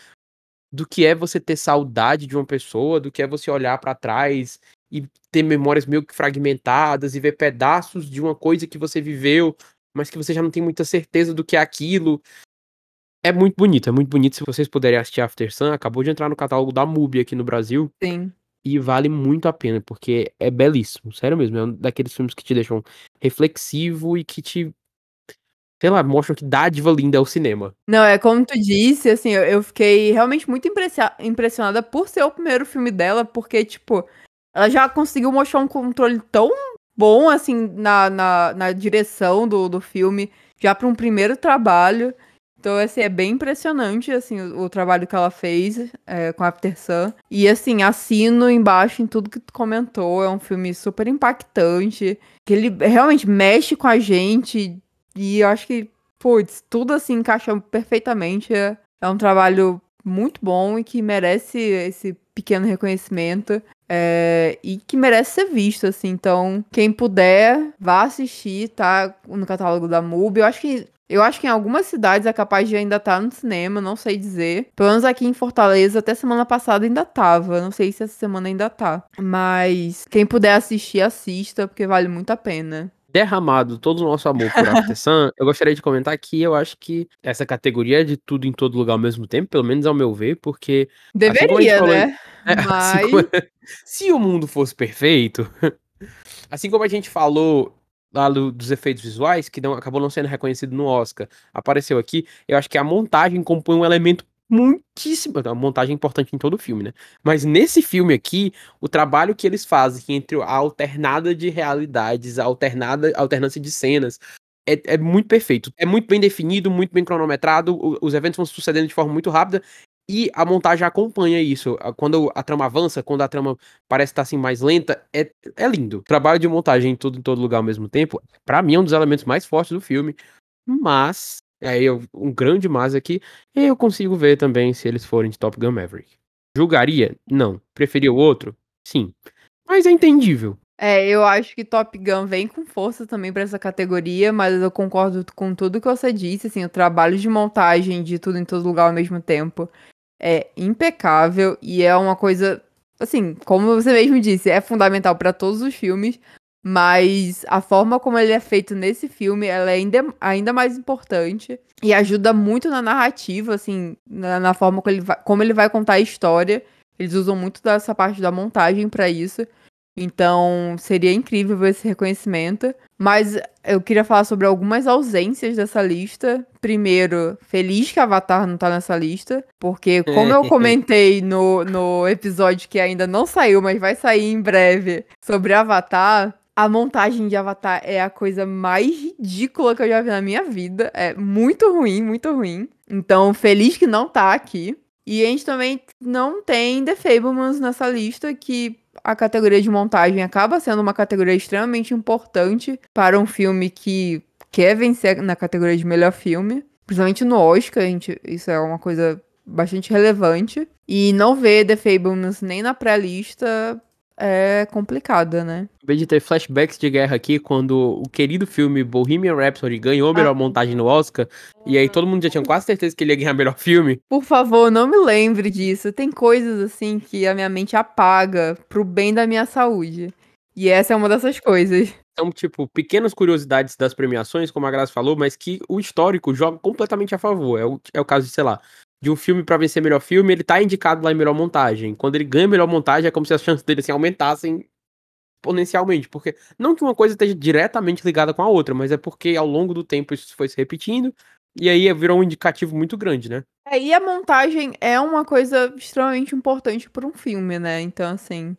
do que é você ter saudade de uma pessoa, do que é você olhar para trás e ter memórias meio que fragmentadas e ver pedaços de uma coisa que você viveu, mas que você já não tem muita certeza do que é aquilo. É muito bonito, é muito bonito. Se vocês puderem assistir After Sun, acabou de entrar no catálogo da MUBI aqui no Brasil. Sim. E vale muito a pena, porque é belíssimo, sério mesmo. É um daqueles filmes que te deixam reflexivo e que te sei lá, mostram que dádiva linda é o cinema. Não, é como tu disse, assim, eu, eu fiquei realmente muito impressionada por ser o primeiro filme dela, porque, tipo, ela já conseguiu mostrar um controle tão bom, assim, na, na, na direção do, do filme, já para um primeiro trabalho. Então, assim, é bem impressionante, assim, o, o trabalho que ela fez é, com After Sun. E, assim, assino embaixo em tudo que tu comentou. É um filme super impactante, que ele realmente mexe com a gente e eu acho que, putz, tudo assim encaixa perfeitamente. É, é um trabalho muito bom e que merece esse pequeno reconhecimento. É, e que merece ser visto, assim. Então, quem puder, vá assistir, tá? No catálogo da MUBI. Eu acho que. Eu acho que em algumas cidades é capaz de ainda estar tá no cinema, não sei dizer. Pelo menos aqui em Fortaleza, até semana passada ainda tava. Não sei se essa semana ainda tá. Mas quem puder assistir, assista, porque vale muito a pena derramado todo o nosso amor por After Sun, eu gostaria de comentar que eu acho que essa categoria é de tudo em todo lugar ao mesmo tempo, pelo menos ao meu ver, porque. Assim Deveria, assim falou, né? É, Mas... assim como, se o mundo fosse perfeito, assim como a gente falou lá do, dos efeitos visuais, que não, acabou não sendo reconhecido no Oscar, apareceu aqui, eu acho que a montagem compõe um elemento muitíssimo. Uma montagem importante em todo o filme, né? Mas nesse filme aqui, o trabalho que eles fazem entre a alternada de realidades, a alternada, alternância de cenas, é, é, muito perfeito. É muito bem definido, muito bem cronometrado, os eventos vão sucedendo de forma muito rápida. E a montagem acompanha isso. Quando a trama avança, quando a trama parece estar assim mais lenta, é, é lindo. Trabalho de montagem em tudo em todo lugar ao mesmo tempo, para mim é um dos elementos mais fortes do filme. Mas Aí eu, um grande mas aqui, eu consigo ver também se eles forem de Top Gun Maverick. Julgaria? Não. Preferia o outro? Sim. Mas é entendível. É, eu acho que Top Gun vem com força também para essa categoria, mas eu concordo com tudo que você disse, assim, o trabalho de montagem de tudo em todo lugar ao mesmo tempo é impecável e é uma coisa, assim, como você mesmo disse, é fundamental para todos os filmes, mas a forma como ele é feito nesse filme, ela é ainda, ainda mais importante. E ajuda muito na narrativa, assim, na, na forma como ele, vai, como ele vai contar a história. Eles usam muito dessa parte da montagem para isso. Então, seria incrível ver esse reconhecimento. Mas eu queria falar sobre algumas ausências dessa lista. Primeiro, feliz que Avatar não tá nessa lista. Porque, como eu comentei no, no episódio que ainda não saiu, mas vai sair em breve, sobre Avatar, a montagem de Avatar é a coisa mais ridícula que eu já vi na minha vida. É muito ruim, muito ruim. Então, feliz que não tá aqui. E a gente também não tem The Fablemans nessa lista, que a categoria de montagem acaba sendo uma categoria extremamente importante para um filme que quer vencer na categoria de melhor filme. Principalmente no Oscar, gente, isso é uma coisa bastante relevante. E não ver The Fablemans nem na pré-lista é complicada, né? Acabei de ter flashbacks de guerra aqui quando o querido filme Bohemian Rhapsody ganhou a melhor ah. montagem no Oscar. E aí todo mundo já tinha quase certeza que ele ia ganhar melhor filme. Por favor, não me lembre disso. Tem coisas assim que a minha mente apaga pro bem da minha saúde. E essa é uma dessas coisas. São, tipo, pequenas curiosidades das premiações, como a Graça falou, mas que o histórico joga completamente a favor. É o, é o caso de, sei lá, de um filme para vencer melhor filme, ele tá indicado lá em melhor montagem. Quando ele ganha melhor montagem, é como se as chances dele assim, aumentassem exponencialmente. Porque não que uma coisa esteja diretamente ligada com a outra, mas é porque ao longo do tempo isso foi se repetindo. E aí virou um indicativo muito grande, né? É, e a montagem é uma coisa extremamente importante para um filme, né? Então, assim.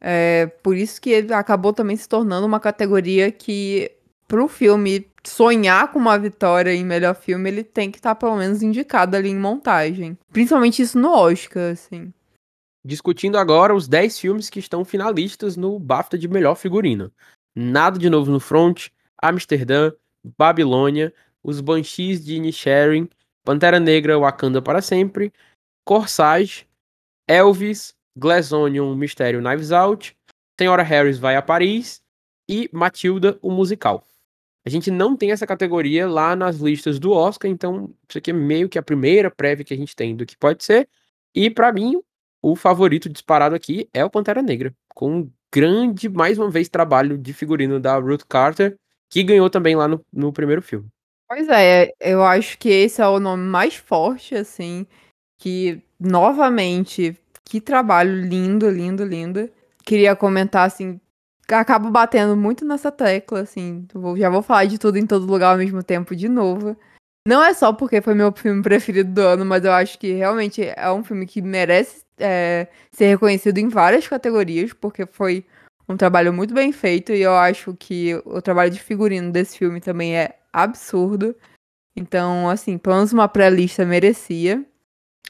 É por isso que acabou também se tornando uma categoria que pro filme sonhar com uma vitória em melhor filme, ele tem que estar tá, pelo menos indicado ali em montagem. Principalmente isso no Oscar, assim. Discutindo agora os 10 filmes que estão finalistas no BAFTA de melhor figurino. Nada de novo no front, Amsterdã, Babilônia, Os Banshees de Inisherin, Pantera Negra, Wakanda para sempre, Corsage, Elvis, Glass Onion, Mistério Knives Out, Senhora Harris vai a Paris e Matilda, o musical. A gente não tem essa categoria lá nas listas do Oscar, então isso aqui é meio que a primeira prévia que a gente tem do que pode ser. E para mim, o favorito disparado aqui é o Pantera Negra, com um grande, mais uma vez, trabalho de figurino da Ruth Carter, que ganhou também lá no, no primeiro filme. Pois é, eu acho que esse é o nome mais forte, assim, que novamente, que trabalho lindo, lindo, lindo. Queria comentar, assim, acabo batendo muito nessa tecla, assim, já vou falar de tudo em todo lugar ao mesmo tempo de novo. Não é só porque foi meu filme preferido do ano, mas eu acho que realmente é um filme que merece é, ser reconhecido em várias categorias, porque foi um trabalho muito bem feito e eu acho que o trabalho de figurino desse filme também é absurdo. Então, assim, pelo menos uma pré-lista merecia.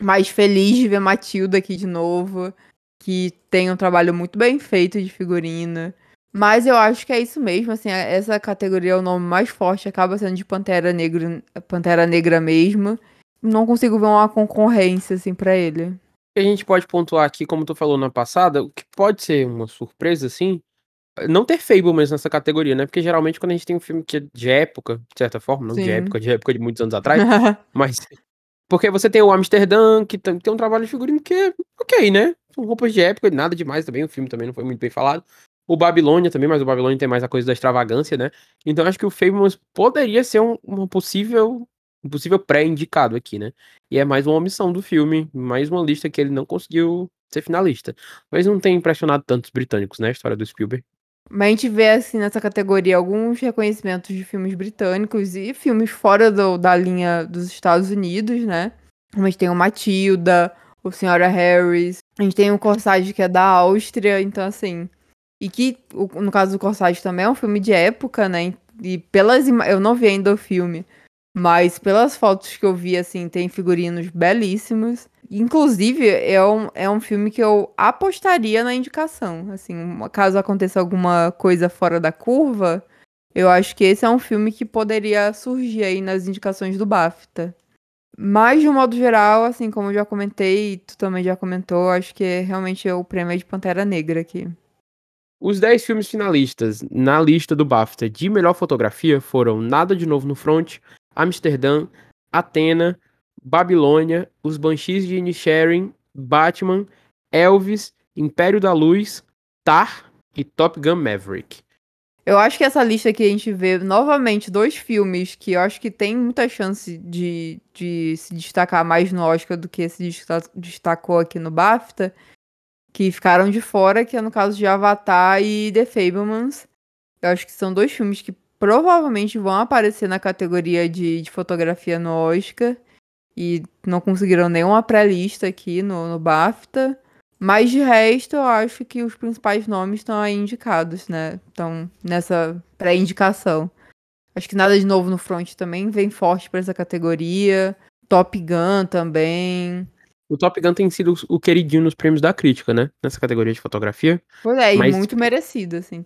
Mas feliz de ver Matilda aqui de novo, que tem um trabalho muito bem feito de figurino. Mas eu acho que é isso mesmo, assim, essa categoria é o nome mais forte, acaba sendo de Pantera Negra, Pantera Negra mesmo. Não consigo ver uma concorrência, assim, para ele. A gente pode pontuar aqui, como tu falou na passada, o que pode ser uma surpresa, assim, não ter Fablemans nessa categoria, né? Porque geralmente quando a gente tem um filme que é de época, de certa forma, não Sim. de época, de época de muitos anos atrás, mas. Porque você tem o Amsterdã, que tem, tem um trabalho de figurino que é ok, né? São roupas de época, nada demais também, o filme também não foi muito bem falado. O Babilônia também, mas o Babilônia tem mais a coisa da extravagância, né? Então acho que o Fablemans poderia ser um, uma possível, um possível pré-indicado aqui, né? E é mais uma omissão do filme, mais uma lista que ele não conseguiu ser finalista. Mas não tem impressionado tantos britânicos, né? A história do Spielberg. Mas a gente vê, assim, nessa categoria alguns reconhecimentos de filmes britânicos e filmes fora do, da linha dos Estados Unidos, né? A gente tem o Matilda, o Senhora Harris, a gente tem o Corsage, que é da Áustria, então, assim, e que, no caso do Corsage também é um filme de época, né? E pelas eu não vi ainda o filme, mas pelas fotos que eu vi, assim, tem figurinos belíssimos. Inclusive, é um, é um filme que eu apostaria na indicação. Assim, caso aconteça alguma coisa fora da curva, eu acho que esse é um filme que poderia surgir aí nas indicações do BAFTA. Mas, de um modo geral, assim, como eu já comentei, e tu também já comentou, acho que é realmente o prêmio de Pantera Negra aqui. Os 10 filmes finalistas na lista do BAFTA de melhor fotografia foram Nada de Novo no Front, Amsterdã, Atena, Babilônia, Os Banshees de Inisherin, Batman, Elvis, Império da Luz, Tar e Top Gun Maverick. Eu acho que essa lista aqui a gente vê novamente dois filmes que eu acho que tem muita chance de, de se destacar mais no Oscar do que se destacou aqui no BAFTA, que ficaram de fora, que é no caso de Avatar e The Fablemans. Eu acho que são dois filmes que provavelmente vão aparecer na categoria de, de fotografia no Oscar. E não conseguiram nenhuma pré-lista aqui no, no BAFTA. Mas de resto, eu acho que os principais nomes estão aí indicados, né? Estão nessa pré-indicação. Acho que nada de novo no front também vem forte para essa categoria. Top Gun também. O Top Gun tem sido o queridinho nos prêmios da crítica, né? Nessa categoria de fotografia. Pois é, Mas... e muito merecido, assim.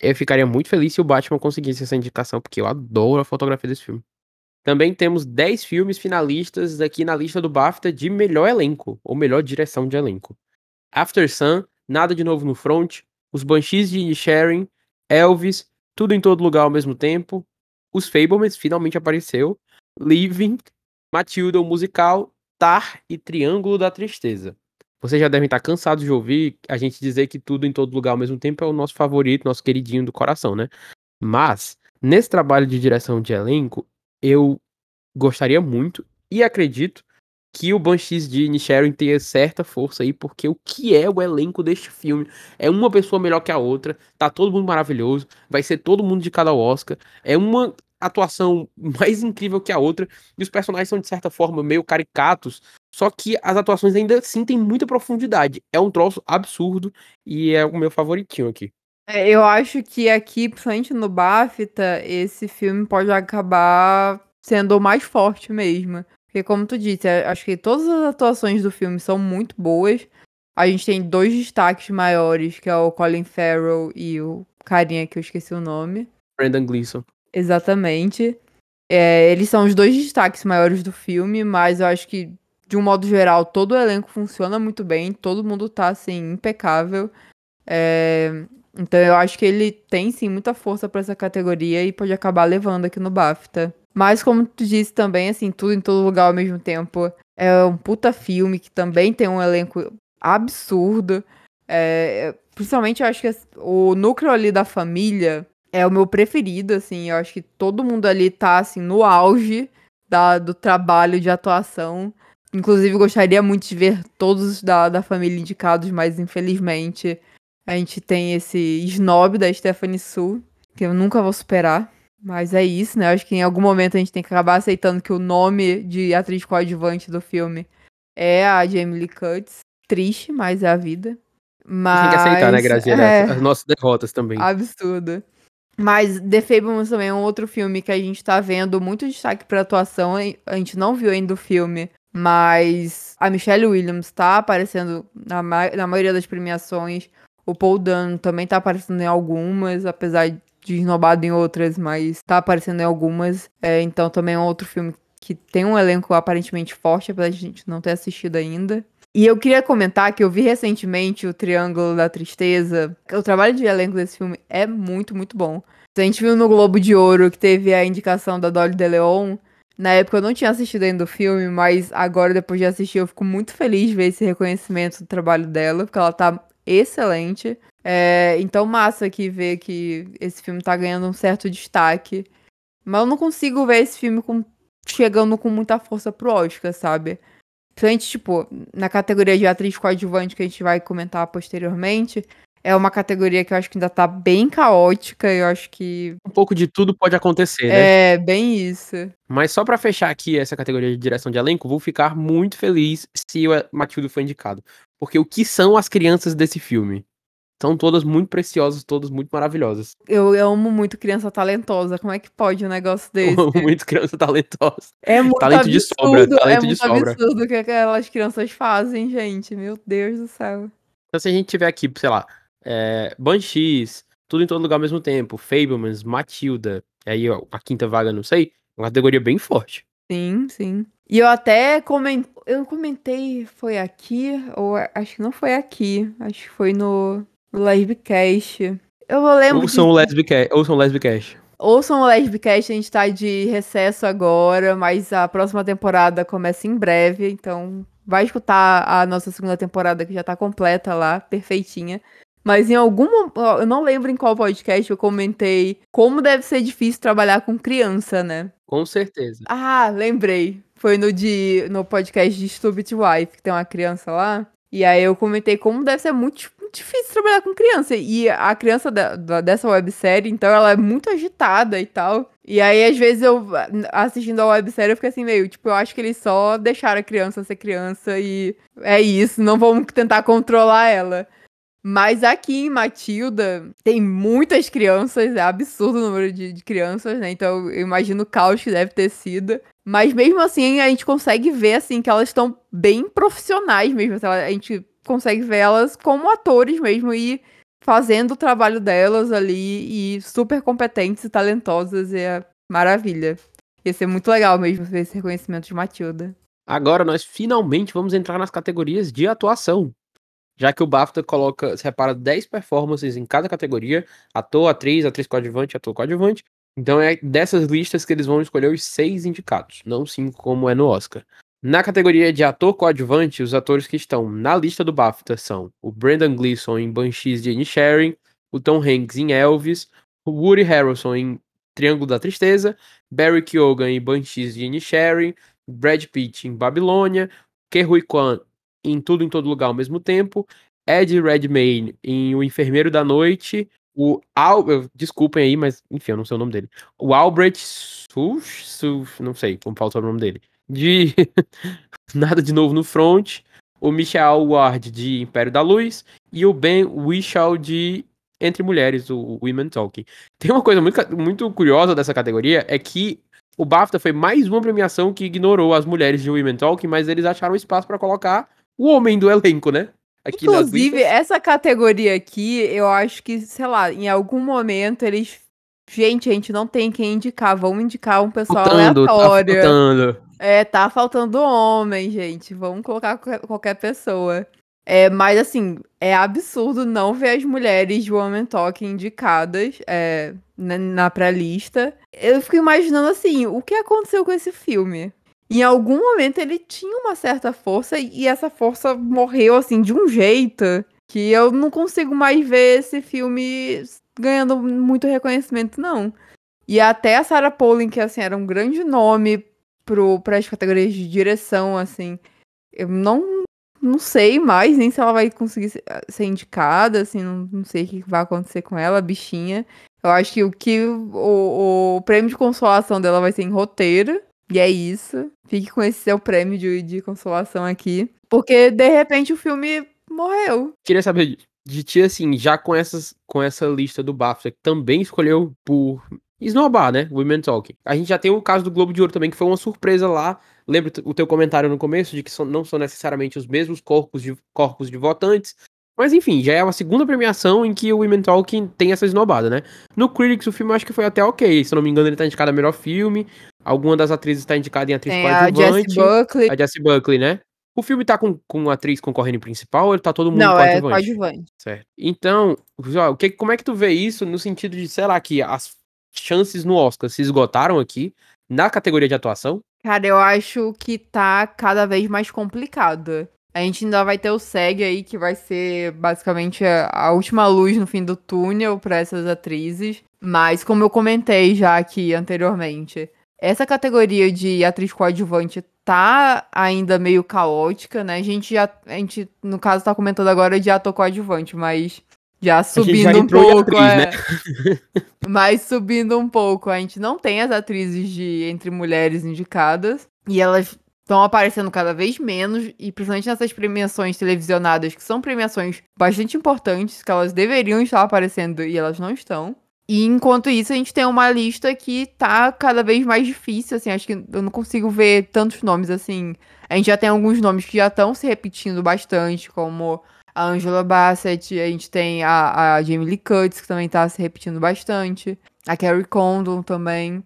Eu ficaria muito feliz se o Batman conseguisse essa indicação, porque eu adoro a fotografia desse filme. Também temos 10 filmes finalistas aqui na lista do BAFTA de melhor elenco, ou melhor direção de elenco. After Sun, Nada de Novo no Front, Os Banshees de Sharing, Elvis, Tudo em Todo Lugar ao Mesmo Tempo, Os Fablemans finalmente apareceu, Living, Matilda, o musical, Tar e Triângulo da Tristeza. Vocês já devem estar cansados de ouvir a gente dizer que tudo em todo lugar ao mesmo tempo é o nosso favorito, nosso queridinho do coração, né? Mas, nesse trabalho de direção de elenco, eu gostaria muito e acredito que o Banshees de Nisharon tenha certa força aí, porque o que é o elenco deste filme? É uma pessoa melhor que a outra, tá todo mundo maravilhoso, vai ser todo mundo de cada Oscar, é uma atuação mais incrível que a outra, e os personagens são de certa forma meio caricatos, só que as atuações ainda assim têm muita profundidade. É um troço absurdo e é o meu favoritinho aqui. É, eu acho que aqui, principalmente no BAFTA, esse filme pode acabar sendo o mais forte mesmo. Porque, como tu disse, é, acho que todas as atuações do filme são muito boas. A gente tem dois destaques maiores, que é o Colin Farrell e o carinha que eu esqueci o nome. Brendan Gleeson. Exatamente. É, eles são os dois destaques maiores do filme, mas eu acho que de um modo geral, todo o elenco funciona muito bem, todo mundo tá, assim, impecável. É... Então eu acho que ele tem sim muita força para essa categoria e pode acabar levando aqui no BAFTA. Mas como tu disse também, assim, tudo em todo lugar ao mesmo tempo. É um puta filme que também tem um elenco absurdo. É, principalmente eu acho que o núcleo ali da família é o meu preferido, assim. Eu acho que todo mundo ali tá, assim, no auge da, do trabalho de atuação. Inclusive, gostaria muito de ver todos da, da família indicados, mas infelizmente a gente tem esse snob da Stephanie Su, que eu nunca vou superar. Mas é isso, né? Acho que em algum momento a gente tem que acabar aceitando que o nome de atriz coadjuvante do filme é a Jamie Lee Curtis. Triste, mas é a vida. Mas... Tem que aceitar, né, Graziela? É... As nossas derrotas também. Absurdo. Mas The Fablemans também é um outro filme que a gente tá vendo muito destaque pra atuação. A gente não viu ainda o filme, mas a Michelle Williams tá aparecendo na, ma na maioria das premiações. O Paul Dano também tá aparecendo em algumas, apesar de esnobado em outras, mas tá aparecendo em algumas. É, então também é um outro filme que tem um elenco aparentemente forte, apesar de a gente não ter assistido ainda. E eu queria comentar que eu vi recentemente o Triângulo da Tristeza. O trabalho de elenco desse filme é muito, muito bom. A gente viu no Globo de Ouro que teve a indicação da Dolly de Leon. Na época eu não tinha assistido ainda o filme, mas agora, depois de assistir, eu fico muito feliz de ver esse reconhecimento do trabalho dela, porque ela tá excelente. É, então, massa aqui ver que esse filme tá ganhando um certo destaque. Mas eu não consigo ver esse filme com, chegando com muita força pro Oscar, sabe? Principalmente, tipo, na categoria de atriz coadjuvante que a gente vai comentar posteriormente, é uma categoria que eu acho que ainda tá bem caótica. Eu acho que. Um pouco de tudo pode acontecer, né? É, bem isso. Mas só para fechar aqui essa categoria de direção de elenco, vou ficar muito feliz se o Matilda for indicado. Porque o que são as crianças desse filme? São todas muito preciosas, todas muito maravilhosas. Eu, eu amo muito criança talentosa. Como é que pode um negócio desse? Eu amo muito criança talentosa. É muito talento absurdo, de sobra, talento é muito de absurdo o que aquelas crianças fazem, gente. Meu Deus do céu. Então se a gente tiver aqui, sei lá, é, Banshees, tudo em todo lugar ao mesmo tempo, Fablemans, Matilda, aí ó, a quinta vaga, não sei, uma categoria bem forte. Sim, sim. E eu até comentei, eu comentei, foi aqui, ou acho que não foi aqui, acho que foi no Lesbicast. Eu lembro Ouçam de... o Lesbicast, ouçam o Lesbicast. Ouçam o Lesbicast, a gente tá de recesso agora, mas a próxima temporada começa em breve, então vai escutar a nossa segunda temporada que já tá completa lá, perfeitinha. Mas em algum eu não lembro em qual podcast eu comentei como deve ser difícil trabalhar com criança, né? Com certeza. Ah, lembrei. Foi no de no podcast de Stupid Wife, que tem uma criança lá. E aí eu comentei como deve ser muito, difícil trabalhar com criança. E a criança da, da, dessa websérie, então, ela é muito agitada e tal. E aí, às vezes, eu assistindo a websérie, eu fico assim, meio, tipo, eu acho que eles só deixaram a criança ser criança e é isso, não vamos tentar controlar ela. Mas aqui em Matilda tem muitas crianças, é absurdo o número de, de, crianças, né? Então eu imagino o caos que deve ter sido. Mas mesmo assim a gente consegue ver assim que elas estão bem profissionais mesmo. A gente consegue ver elas como atores mesmo e fazendo o trabalho delas ali e super competentes e talentosas. É maravilha. Ia ser muito legal mesmo ver esse reconhecimento de Matilda. Agora nós finalmente vamos entrar nas categorias de atuação já que o BAFTA coloca, separa 10 performances em cada categoria, ator, atriz, atriz coadjuvante, ator coadjuvante. Então é dessas listas que eles vão escolher os seis indicados, não cinco como é no Oscar. Na categoria de ator coadjuvante, os atores que estão na lista do BAFTA são o Brendan Gleeson em Banshees de Inisherin, o Tom Hanks em Elvis, o Woody Harrelson em Triângulo da Tristeza, Barry Keoghan em Banshees de Inisherin, Brad Pitt em Babilônia, Ke Huy Quan em Tudo em Todo Lugar ao mesmo tempo, Ed Redmayne em O Enfermeiro da Noite, o Al... Desculpem aí, mas enfim, eu não sei o nome dele. O Albrecht Sush, Sush não sei como fala o nome dele. De Nada de Novo no Front, o Michel Ward de Império da Luz e o Ben Whishaw de Entre Mulheres, o Women Talking. Tem uma coisa muito, muito curiosa dessa categoria, é que o BAFTA foi mais uma premiação que ignorou as mulheres de Women Talking, mas eles acharam espaço para colocar o homem do elenco, né? Aqui Inclusive, essa categoria aqui, eu acho que, sei lá, em algum momento eles. Gente, a gente não tem quem indicar. Vamos indicar um pessoal faltando, tá aleatório. Tá faltando. É, tá faltando homem, gente. Vamos colocar qualquer, qualquer pessoa. É, mas assim, é absurdo não ver as mulheres de Woman Talk indicadas é, na, na pré-lista. Eu fico imaginando assim, o que aconteceu com esse filme? Em algum momento ele tinha uma certa força e essa força morreu assim de um jeito que eu não consigo mais ver esse filme ganhando muito reconhecimento, não. E até a Sarah Pollin, que assim, era um grande nome para as categorias de direção, assim, eu não não sei mais nem se ela vai conseguir ser, ser indicada, assim, não, não, sei o que vai acontecer com ela, bichinha. Eu acho que o que o, o, prêmio de consolação dela vai ser em roteiro. E é isso. Fique com esse seu prêmio de, de consolação aqui. Porque, de repente, o filme morreu. Queria saber de ti, assim, já com, essas, com essa lista do BAFTA, que também escolheu por esnobar, né? Women Talking. A gente já tem o caso do Globo de Ouro também, que foi uma surpresa lá. Lembra o teu comentário no começo de que não são necessariamente os mesmos corpos de, corpos de votantes. Mas enfim, já é a segunda premiação em que o Women Talking tem essa esnobada, né? No Critics, o filme eu acho que foi até ok. Se eu não me engano, ele tá indicado a melhor filme. Alguma das atrizes está indicada em atriz coadjuvante. A Jessie Buckley. A Jessie Buckley, né? O filme tá com, com atriz concorrendo em principal ou ele tá todo mundo Não, coadjuvante? é coadjuvante. Certo. Então, o que, como é que tu vê isso no sentido de, sei lá, que as chances no Oscar se esgotaram aqui na categoria de atuação? Cara, eu acho que tá cada vez mais complicado. A gente ainda vai ter o SEG aí, que vai ser basicamente a, última luz no fim do túnel para essas atrizes. Mas, como eu comentei já aqui anteriormente, essa categoria de atriz coadjuvante tá ainda meio caótica, né? A gente já, a gente, no caso, tá comentando agora de ator coadjuvante, mas já subindo já um pouco, atriz, é. Né? Mas subindo um pouco, a gente não tem as atrizes de entre mulheres indicadas e elas estão aparecendo cada vez menos e principalmente nessas premiações televisionadas que são premiações bastante importantes que elas deveriam estar aparecendo e elas não estão. E enquanto isso, a gente tem uma lista que tá cada vez mais difícil, assim, acho que eu não consigo ver tantos nomes assim. A gente já tem alguns nomes que já estão se repetindo bastante, como a Angela Bassett, a gente tem a, a Jamie Lee Curtis, que também tá se repetindo bastante, a Carrie Condon também.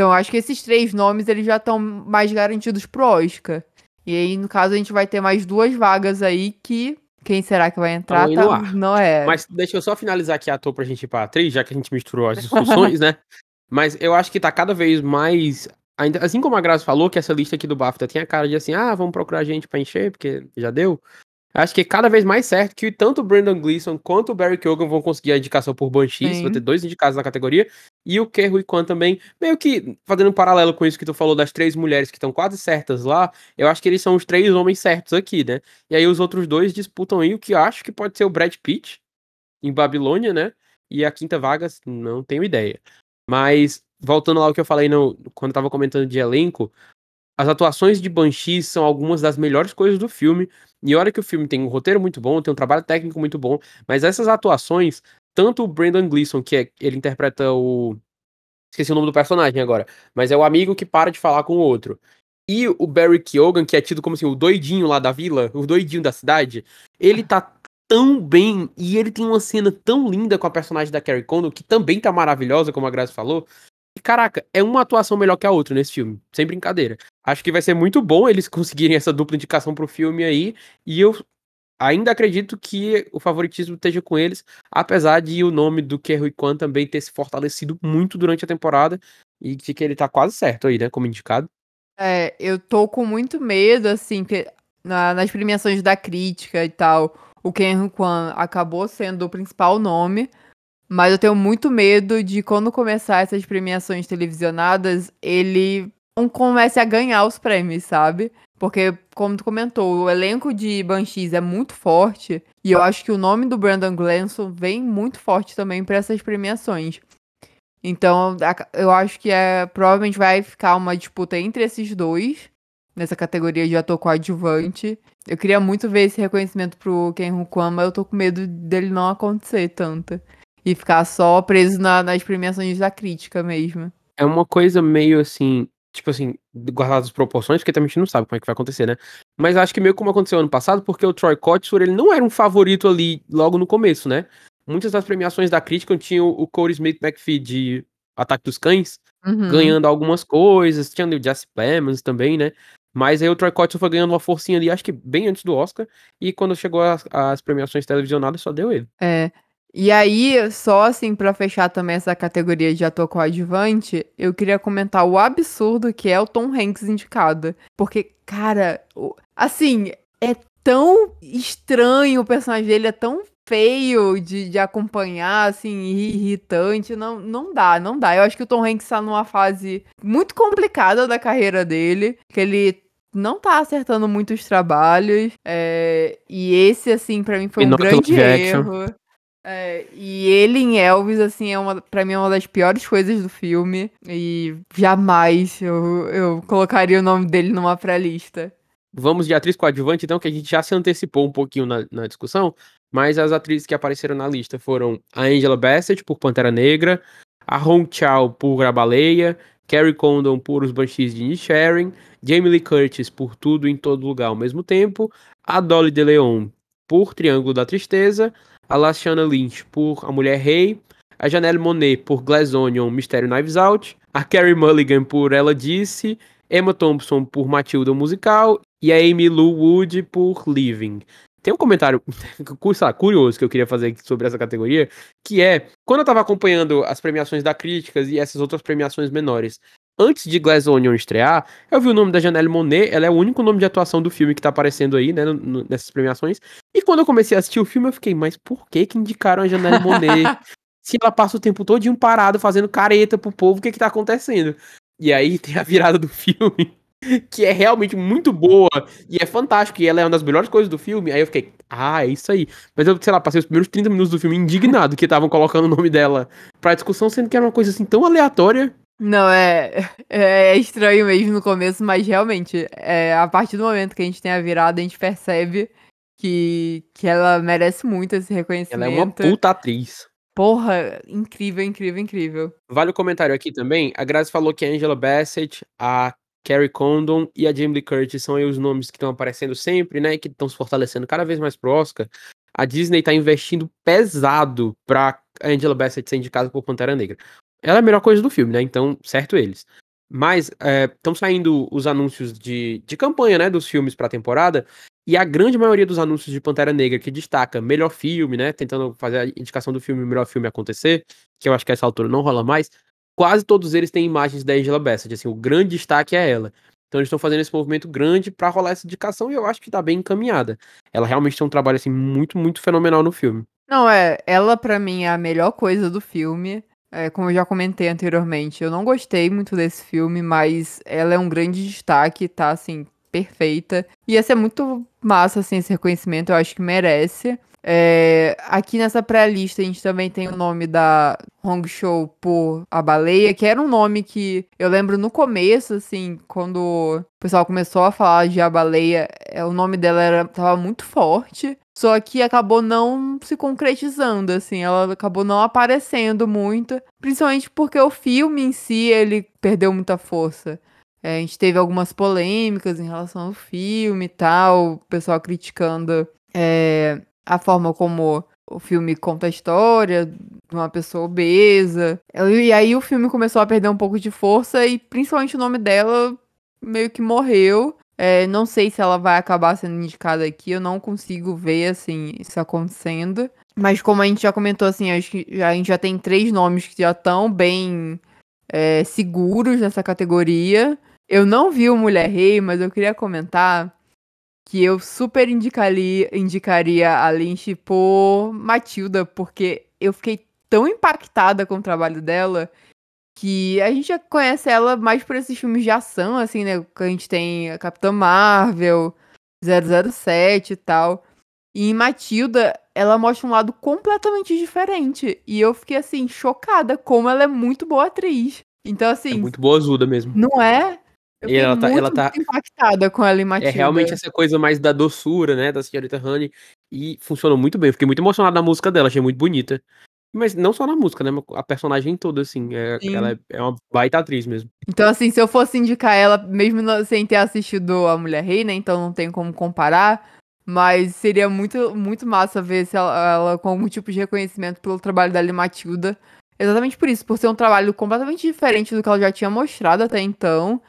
Então, acho que esses três nomes eles já estão mais garantidos pro Oscar. E aí, no caso, a gente vai ter mais duas vagas aí que quem será que vai entrar? Tá, não é. Mas deixa eu só finalizar aqui a ator pra gente ir pra atriz, já que a gente misturou as discussões, né? Mas eu acho que tá cada vez mais. Ainda, assim como a Graça falou, que essa lista aqui do BAFTA tem a cara de assim, ah, vamos procurar gente pra encher, porque já deu. Acho que é cada vez mais certo que tanto o Brandon Gleeson quanto o Barry Keoghan vão conseguir a indicação por Banshees, vai ter dois indicados na categoria, e o Kerry Kwan também, meio que fazendo um paralelo com isso que tu falou das três mulheres que estão quase certas lá, eu acho que eles são os três homens certos aqui, né? E aí os outros dois disputam aí o que acho que pode ser o Brad Pitt, em Babilônia, né? E a quinta vaga, não tenho ideia. Mas, voltando lá ao que eu falei no, quando eu tava comentando de elenco, as atuações de Banshees são algumas das melhores coisas do filme. E olha que o filme tem um roteiro muito bom, tem um trabalho técnico muito bom, mas essas atuações, tanto o Brandon Gleeson, que é, ele interpreta o. Esqueci o nome do personagem agora, mas é o amigo que para de falar com o outro. E o Barry Keoghan, que é tido como assim, o doidinho lá da vila, o doidinho da cidade, ele tá tão bem e ele tem uma cena tão linda com a personagem da Carrie Condon, que também tá maravilhosa, como a Graça falou, caraca, é uma atuação melhor que a outra nesse filme, sem brincadeira. Acho que vai ser muito bom eles conseguirem essa dupla indicação pro filme aí, e eu ainda acredito que o favoritismo esteja com eles, apesar de o nome do Kerry Kwan também ter se fortalecido muito durante a temporada, e de que ele tá quase certo aí, né, como indicado. É, eu tô com muito medo, assim, que na, nas premiações da crítica e tal, o Ken Kwan acabou sendo o principal nome, mas eu tenho muito medo de quando começar essas premiações televisionadas, ele não comece a ganhar os prêmios, sabe? Porque, como tu comentou, o elenco de Banshees é muito forte. E eu acho que o nome do Brandon Glanson vem muito forte também para essas premiações. Então, eu acho que é, provavelmente vai ficar uma disputa entre esses dois, nessa categoria de ator coadjuvante. Eu queria muito ver esse reconhecimento pro Ken mas eu tô com medo dele não acontecer tanto. E ficar só preso na, nas premiações da crítica mesmo. É uma coisa meio assim, tipo assim, guardadas as proporções, porque também a gente não sabe como é que vai acontecer, né? Mas acho que meio como aconteceu ano passado, porque o Troy Kotsur, ele não era um favorito ali logo no começo, né? Muitas das premiações da crítica tinham o Corey Smith McPhee de Ataque dos Cães, uhum. ganhando algumas coisas, tinha o Jesse Plemons também, né? Mas aí o Troy Kotsur foi ganhando uma forcinha ali, acho que bem antes do Oscar, e quando chegou as premiações televisionadas, só deu ele. É. E aí, só assim, pra fechar também essa categoria de ator coadjuvante, eu queria comentar o absurdo que é o Tom Hanks indicado. Porque, cara, assim, é tão estranho o personagem dele, é tão feio de, de acompanhar, assim, irritante. Não, não dá, não dá. Eu acho que o Tom Hanks tá numa fase muito complicada da carreira dele, que ele não tá acertando muitos trabalhos. É, e esse, assim, para mim foi um grande erro. É, e ele em Elvis, assim, é uma, pra mim é uma das piores coisas do filme. E jamais eu, eu colocaria o nome dele numa pré-lista. Vamos de atriz coadjuvante, então, que a gente já se antecipou um pouquinho na, na discussão. Mas as atrizes que apareceram na lista foram a Angela Bassett, por Pantera Negra, a Hong Chao, por A Baleia, Carrie Condon, por Os Banshees de Sharing, Jamie Lee Curtis, por Tudo em Todo Lugar ao mesmo tempo, a Dolly DeLeon, por Triângulo da Tristeza, a Lashana Lynch por A Mulher Rei, a Janelle Monet por Glass Onion, Mistério Knives Out, a Carrie Mulligan por Ela Disse, Emma Thompson por Matilda Musical e a Amy Lou Wood por Living. Tem um comentário curioso que eu queria fazer sobre essa categoria, que é, quando eu tava acompanhando as premiações da Críticas e essas outras premiações menores, antes de Glass Onion estrear, eu vi o nome da Janelle Monet, ela é o único nome de atuação do filme que tá aparecendo aí, né, no, nessas premiações. E quando eu comecei a assistir o filme, eu fiquei, mas por que que indicaram a Janelle Monet? Se ela passa o tempo todinho parado, fazendo careta pro povo, o que que tá acontecendo? E aí tem a virada do filme, que é realmente muito boa, e é fantástico, e ela é uma das melhores coisas do filme. Aí eu fiquei, ah, é isso aí. Mas eu, sei lá, passei os primeiros 30 minutos do filme indignado que estavam colocando o nome dela pra discussão, sendo que era uma coisa assim tão aleatória. Não, é, é estranho mesmo no começo, mas realmente, é, a partir do momento que a gente tem a virada, a gente percebe que, que ela merece muito esse reconhecimento. Ela é uma puta atriz. Porra, incrível, incrível, incrível. Vale o comentário aqui também. A Grazi falou que a Angela Bassett, a Carrie Condon e a Jamie Lee Curtis são aí os nomes que estão aparecendo sempre, né? E que estão se fortalecendo cada vez mais pro Oscar. A Disney tá investindo pesado pra Angela Bassett ser indicada por Pantera Negra ela é a melhor coisa do filme, né? Então, certo eles. Mas estão é, saindo os anúncios de, de campanha, né, dos filmes para a temporada, e a grande maioria dos anúncios de Pantera Negra que destaca melhor filme, né, tentando fazer a indicação do filme melhor filme acontecer, que eu acho que a essa altura não rola mais, quase todos eles têm imagens da Angela Bassett, assim, o grande destaque é ela. Então eles estão fazendo esse movimento grande para rolar essa indicação e eu acho que tá bem encaminhada. Ela realmente tem um trabalho assim muito, muito fenomenal no filme. Não, é, ela para mim é a melhor coisa do filme. É, como eu já comentei anteriormente, eu não gostei muito desse filme, mas ela é um grande destaque, tá, assim, perfeita. Ia ser muito massa, assim, esse reconhecimento, eu acho que merece. É, aqui nessa pré-lista a gente também tem o nome da Hong Show por A Baleia, que era um nome que eu lembro no começo, assim, quando o pessoal começou a falar de A Baleia, é, o nome dela era, tava muito forte. Só que acabou não se concretizando, assim, ela acabou não aparecendo muito, principalmente porque o filme em si, ele perdeu muita força. É, a gente teve algumas polêmicas em relação ao filme e tal, o pessoal criticando é, a forma como o filme conta a história de uma pessoa obesa. E aí o filme começou a perder um pouco de força e principalmente o nome dela meio que morreu. É, não sei se ela vai acabar sendo indicada aqui, eu não consigo ver, assim, isso acontecendo. Mas como a gente já comentou, assim, acho que a gente já tem três nomes que já estão bem é, seguros nessa categoria. Eu não vi o Mulher Rei, mas eu queria comentar que eu super indicaria, indicaria a Lynch por Matilda, porque eu fiquei tão impactada com o trabalho dela que a gente já conhece ela mais por esses filmes de ação, assim, né? Que a gente tem a Capitã Marvel, 007 e tal. E em Matilda, ela mostra um lado completamente diferente. E eu fiquei, assim, chocada como ela é muito boa atriz. Então, assim. É muito boa azuda mesmo. Não é? Eu e ela tá, muito, ela tá impactada com ela em Matilda. É realmente essa coisa mais da doçura, né, da senhorita Honey. E funcionou muito bem. Eu fiquei muito emocionado na música dela, achei muito bonita. Mas não só na música, né? A personagem toda, assim. É, ela é, é uma baita atriz mesmo. Então, assim, se eu fosse indicar ela, mesmo sem ter assistido A Mulher Rei, né? Então não tem como comparar. Mas seria muito, muito massa ver se ela, ela, com algum tipo de reconhecimento pelo trabalho dela em Matilda. Exatamente por isso, por ser um trabalho completamente diferente do que ela já tinha mostrado até então.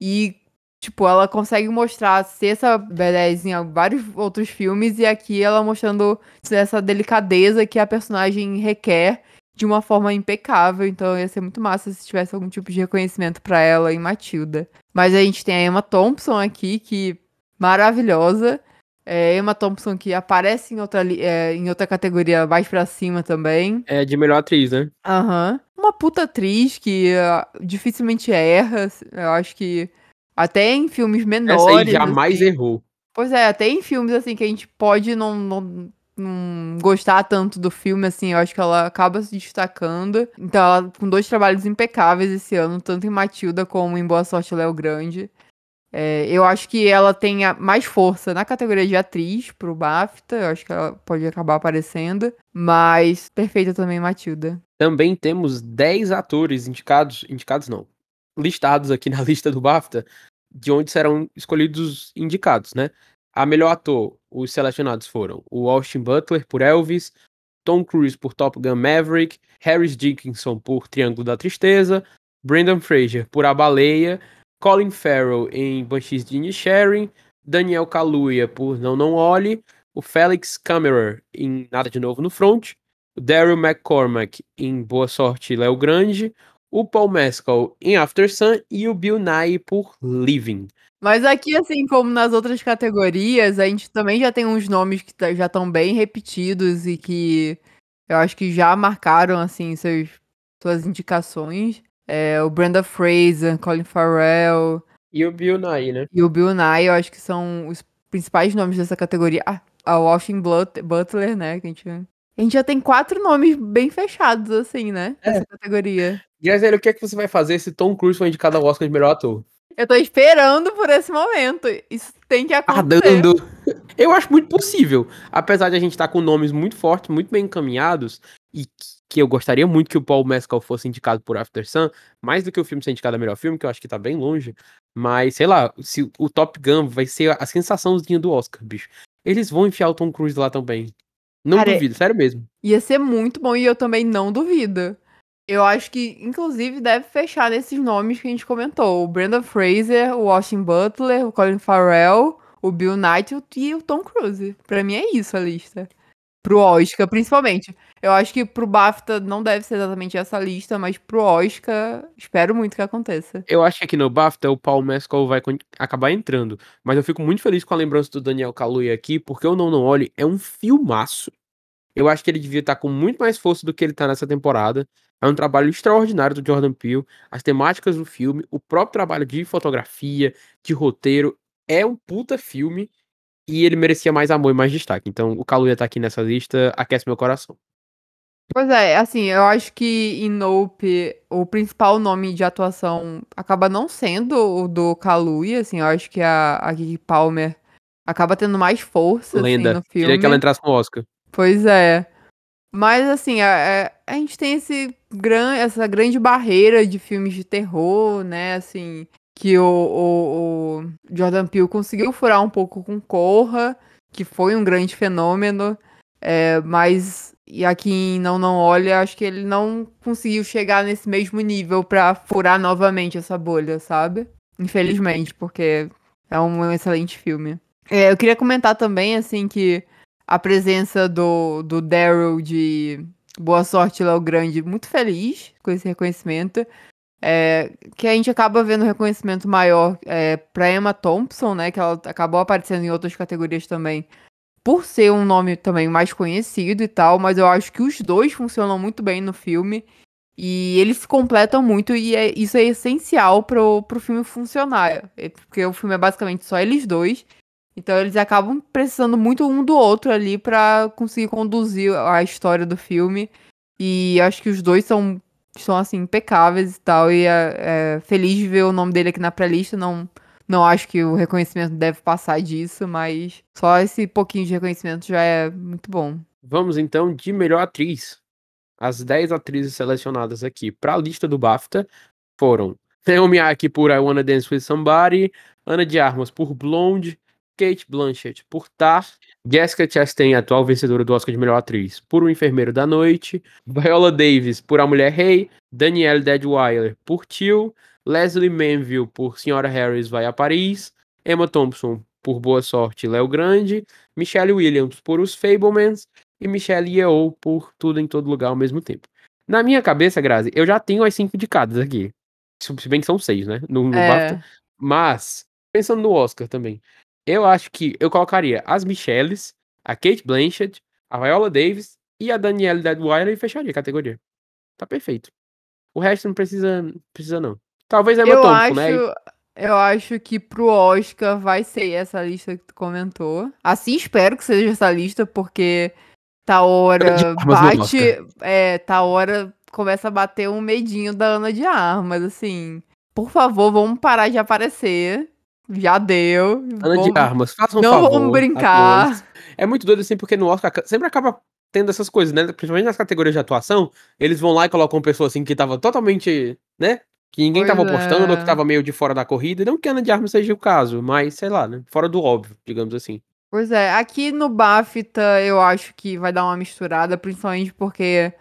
E Tipo, ela consegue mostrar ser essa badass em vários outros filmes e aqui ela mostrando essa delicadeza que a personagem requer de uma forma impecável. Então ia ser muito massa se tivesse algum tipo de reconhecimento para ela em Matilda. Mas a gente tem a Emma Thompson aqui, que maravilhosa. É, Emma Thompson que aparece em outra, é, em outra categoria mais pra cima também. É, de melhor atriz, né? Aham. Uhum. Uma puta atriz que uh, dificilmente erra. Eu acho que até em filmes menores. Essa aí jamais assim, errou. Pois é, até em filmes assim que a gente pode não, não, não gostar tanto do filme, assim, eu acho que ela acaba se destacando. Então, ela com dois trabalhos impecáveis esse ano, tanto em Matilda como em Boa Sorte Léo Grande. É, eu acho que ela tem mais força na categoria de atriz pro BAFTA. Eu acho que ela pode acabar aparecendo. Mas perfeita também Matilda. Também temos 10 atores indicados. Indicados não. Listados aqui na lista do BAFTA. De onde serão escolhidos indicados, né? A melhor ator, os selecionados foram o Austin Butler por Elvis, Tom Cruise por Top Gun Maverick, Harris Dickinson por Triângulo da Tristeza, Brendan Fraser por A Baleia Colin Farrell em Banshees de Inisherin, Daniel Kaluuya por Não Não Olhe, o Felix Kammerer em Nada de Novo no Front, o Daryl McCormack em Boa Sorte Léo Grande, o Paul Mescal em After Sun e o Bill Nye por Living. Mas aqui, assim como nas outras categorias, a gente também já tem uns nomes que tá, já estão bem repetidos e que eu acho que já marcaram, assim, seus, suas indicações. É, o Brenda Fraser, Colin Farrell. E o Bill Nye, né? E o Bill Nye, eu acho que são os principais nomes dessa categoria. Ah, a Washington Butler, né? Que a gente, a gente já tem quatro nomes bem fechados, assim, né? Nessa é. categoria. Graziela, o que é que você vai fazer se Tom Cruise for indicado ao Oscar de melhor ator? Eu tô esperando por esse momento. Isso tem que acontecer. Ardando. Eu acho muito possível. Apesar de a gente estar tá com nomes muito fortes, muito bem encaminhados, e que eu gostaria muito que o Paul Mescal fosse indicado por After Sun, mais do que o filme ser indicado a melhor filme, que eu acho que tá bem longe. Mas, sei lá, se o Top Gun vai ser a sensaçãozinha do Oscar, bicho. Eles vão enfiar o Tom Cruise lá também. Não Cara, duvido, sério mesmo. Ia ser muito bom e eu também não duvido. Eu acho que, inclusive, deve fechar nesses nomes que a gente comentou: o Brandon Fraser, o Austin Butler, o Colin Farrell, o Bill Knight e o Tom Cruise. Pra mim é isso a lista. Pro Oscar, principalmente. Eu acho que pro BAFTA não deve ser exatamente essa lista, mas pro Oscar, espero muito que aconteça. Eu acho que aqui no BAFTA o Paul Mescal vai acabar entrando. Mas eu fico muito feliz com a lembrança do Daniel Kaluuya aqui, porque o Não Não Olhe é um filmaço. Eu acho que ele devia estar com muito mais força do que ele está nessa temporada. É um trabalho extraordinário do Jordan Peele. As temáticas do filme, o próprio trabalho de fotografia, de roteiro. É um puta filme e ele merecia mais amor e mais destaque. Então, o Kaluuya tá aqui nessa lista, aquece meu coração. Pois é, assim, eu acho que em Nope o principal nome de atuação acaba não sendo o do Kaluuya, assim, eu acho que a, a Kiki Palmer acaba tendo mais força assim, Lenda. Assim, no filme. Queria que ela entrasse no Oscar. Pois é. Mas assim, a, a, a gente tem esse gran, essa grande barreira de filmes de terror, né? Assim, que o, o, o Jordan Peele conseguiu furar um pouco com Corra, que foi um grande fenômeno, é, mas e aqui em Não Não Olha, acho que ele não conseguiu chegar nesse mesmo nível para furar novamente essa bolha, sabe? Infelizmente, porque é um excelente filme. É, eu queria comentar também, assim, que a presença do, do Daryl de Boa Sorte Léo Grande, muito feliz com esse reconhecimento. É, que a gente acaba vendo reconhecimento maior é, para Emma Thompson, né? Que ela acabou aparecendo em outras categorias também, por ser um nome também mais conhecido e tal, mas eu acho que os dois funcionam muito bem no filme. E eles se completam muito, e é, isso é essencial pro, pro filme funcionar. É, porque o filme é basicamente só eles dois. Então eles acabam precisando muito um do outro ali para conseguir conduzir a história do filme. E acho que os dois são são assim impecáveis e tal. E é, é feliz de ver o nome dele aqui na pré-lista. Não, não acho que o reconhecimento deve passar disso, mas só esse pouquinho de reconhecimento já é muito bom. Vamos então de melhor atriz. As 10 atrizes selecionadas aqui para a lista do BAFTA foram Naomi Aki por I Wanna Dance With Somebody, Ana de Armas por Blonde, Kate Blanchett por Tar, Jessica Chastain, atual vencedora do Oscar de melhor atriz, por O Enfermeiro da Noite, Viola Davis por A Mulher Rei, Danielle Deadweiler por Till, Leslie Manville por Senhora Harris vai a Paris, Emma Thompson por Boa Sorte Léo Grande, Michelle Williams por Os Fablemans e Michelle Yeoh por Tudo em Todo Lugar ao mesmo tempo. Na minha cabeça, Grazi, eu já tenho as cinco indicadas aqui. Se bem que são seis, né? No, no é. Mas, pensando no Oscar também, eu acho que eu colocaria as Michelles, a Kate Blanchett, a Viola Davis e a Danielle Deadweiler e fecharia a categoria. Tá perfeito. O resto não precisa, precisa não. Talvez eu Thompson, né? acho, né? Eu acho que pro Oscar vai ser essa lista que tu comentou. Assim espero que seja essa lista, porque tá hora bate, é, tá hora começa a bater um medinho da Ana de Armas, assim. Por favor, vamos parar de aparecer. Já deu. Ana vamos... de Armas, faça um Não favor. vamos brincar. É muito doido assim, porque no Oscar sempre acaba tendo essas coisas, né? Principalmente nas categorias de atuação, eles vão lá e colocam pessoa assim que tava totalmente, né? Que ninguém pois tava apostando, é. ou que tava meio de fora da corrida. Não que Ana de Armas seja o caso, mas sei lá, né? Fora do óbvio, digamos assim. Pois é, aqui no BAFTA eu acho que vai dar uma misturada, principalmente porque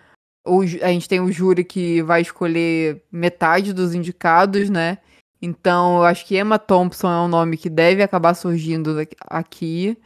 o, a gente tem o júri que vai escolher metade dos indicados, né? Então eu acho que Emma Thompson é um nome que deve acabar surgindo aqui.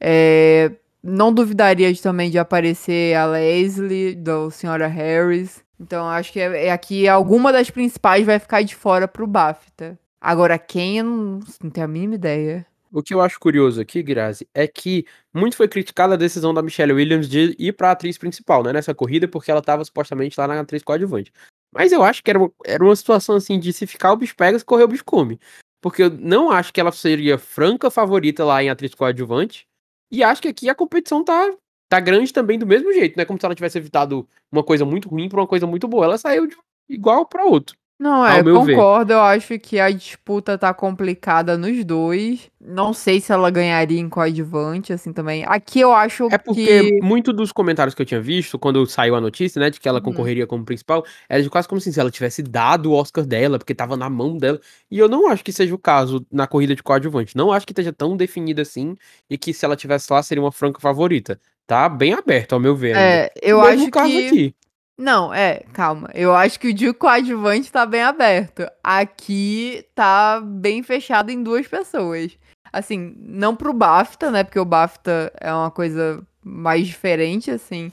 É, não duvidaria de, também de aparecer a Leslie, do Senhora Harris. Então acho que é, é aqui alguma das principais vai ficar de fora pro BAFTA. Agora quem eu não, não tenho a mínima ideia. O que eu acho curioso aqui, Grazi, é que muito foi criticada a decisão da Michelle Williams de ir pra atriz principal, né, nessa corrida, porque ela tava supostamente lá na atriz coadjuvante. Mas eu acho que era, era uma situação assim de se ficar o bicho pega, se correr o bicho come. Porque eu não acho que ela seria franca favorita lá em atriz coadjuvante. E acho que aqui a competição tá, tá grande também do mesmo jeito, né? Como se ela tivesse evitado uma coisa muito ruim pra uma coisa muito boa. Ela saiu de igual para outro. Não, é, eu concordo. Ver. Eu acho que a disputa tá complicada nos dois. Não sei se ela ganharia em coadjuvante, assim, também. Aqui eu acho É porque que... muito dos comentários que eu tinha visto, quando saiu a notícia, né, de que ela uhum. concorreria como principal, era de quase como assim, se ela tivesse dado o Oscar dela, porque tava na mão dela. E eu não acho que seja o caso na corrida de coadjuvante. Não acho que esteja tão definida assim, e que se ela tivesse lá, seria uma franca favorita. Tá bem aberto, ao meu ver. É, eu acho que... Aqui. Não, é, calma. Eu acho que o de coadjuvante tá bem aberto. Aqui tá bem fechado em duas pessoas. Assim, não pro BAFTA, né? Porque o BAFTA é uma coisa mais diferente, assim,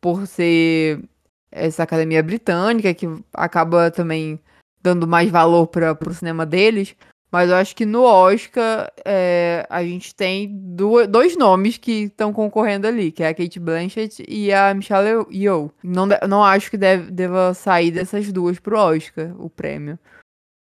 por ser essa academia britânica que acaba também dando mais valor para pro cinema deles. Mas eu acho que no Oscar é, a gente tem do, dois nomes que estão concorrendo ali, que é a Kate Blanchett e a Michelle Yeoh. Não, não acho que deve, deva sair dessas duas pro Oscar, o prêmio.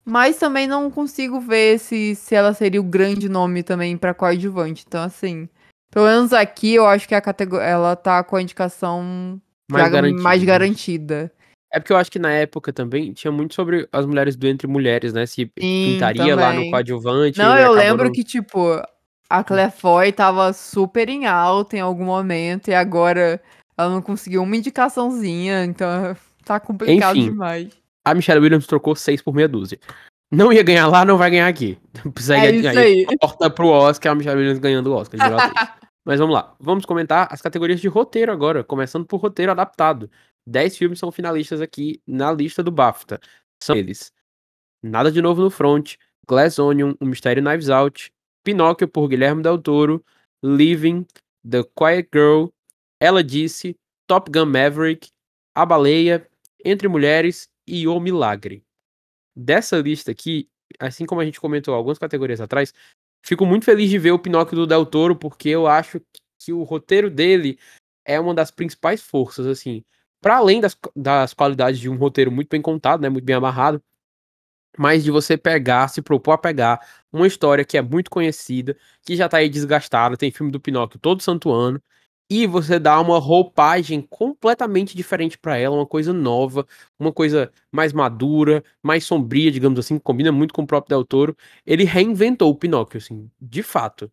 Mas também não consigo ver se, se ela seria o grande nome também para coadjuvante. Então, assim, pelo menos aqui eu acho que a categoria ela tá com a indicação mais garantida. mais garantida. É porque eu acho que na época também tinha muito sobre as mulheres do Entre Mulheres, né? Se Sim, pintaria também. lá no coadjuvante. Não, eu lembro no... que, tipo, a Claire Foy tava super em alta em algum momento e agora ela não conseguiu uma indicaçãozinha, então tá complicado Enfim, demais. A Michelle Williams trocou seis por meia dúzia. Não ia ganhar lá, não vai ganhar aqui. Precisa é isso aí. Corta pro Oscar, a Michelle Williams ganhando o Oscar. Mas vamos lá. Vamos comentar as categorias de roteiro agora, começando por roteiro adaptado. 10 filmes são finalistas aqui na lista do BAFTA. São eles: Nada de Novo no Front, Glass Onion, O Mistério Knives Out, Pinóquio por Guilherme Del Toro, Living, The Quiet Girl, Ela Disse, Top Gun Maverick, A Baleia, Entre Mulheres e O Milagre. Dessa lista aqui, assim como a gente comentou algumas categorias atrás, fico muito feliz de ver o Pinóquio do Del Toro, porque eu acho que o roteiro dele é uma das principais forças, assim para além das, das qualidades de um roteiro muito bem contado, né, muito bem amarrado, mas de você pegar, se propor a pegar uma história que é muito conhecida, que já tá aí desgastada, tem filme do Pinóquio todo santo ano, e você dá uma roupagem completamente diferente para ela, uma coisa nova, uma coisa mais madura, mais sombria, digamos assim, que combina muito com o próprio Del Toro. Ele reinventou o Pinóquio, assim, de fato.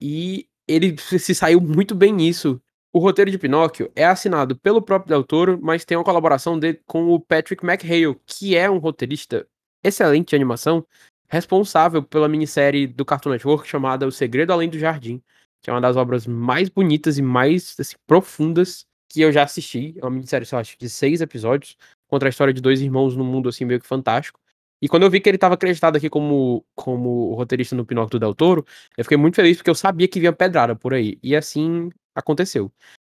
E ele se saiu muito bem nisso o roteiro de Pinóquio é assinado pelo próprio Del Toro, mas tem uma colaboração dele com o Patrick McHale, que é um roteirista excelente de animação. responsável pela minissérie do Cartoon Network chamada O Segredo Além do Jardim, que é uma das obras mais bonitas e mais assim, profundas que eu já assisti. É uma minissérie, eu acho, de seis episódios, contra a história de dois irmãos num mundo assim meio que fantástico. E quando eu vi que ele estava acreditado aqui como, como roteirista no Pinóquio do Del Toro, eu fiquei muito feliz porque eu sabia que vinha pedrada por aí. E assim aconteceu.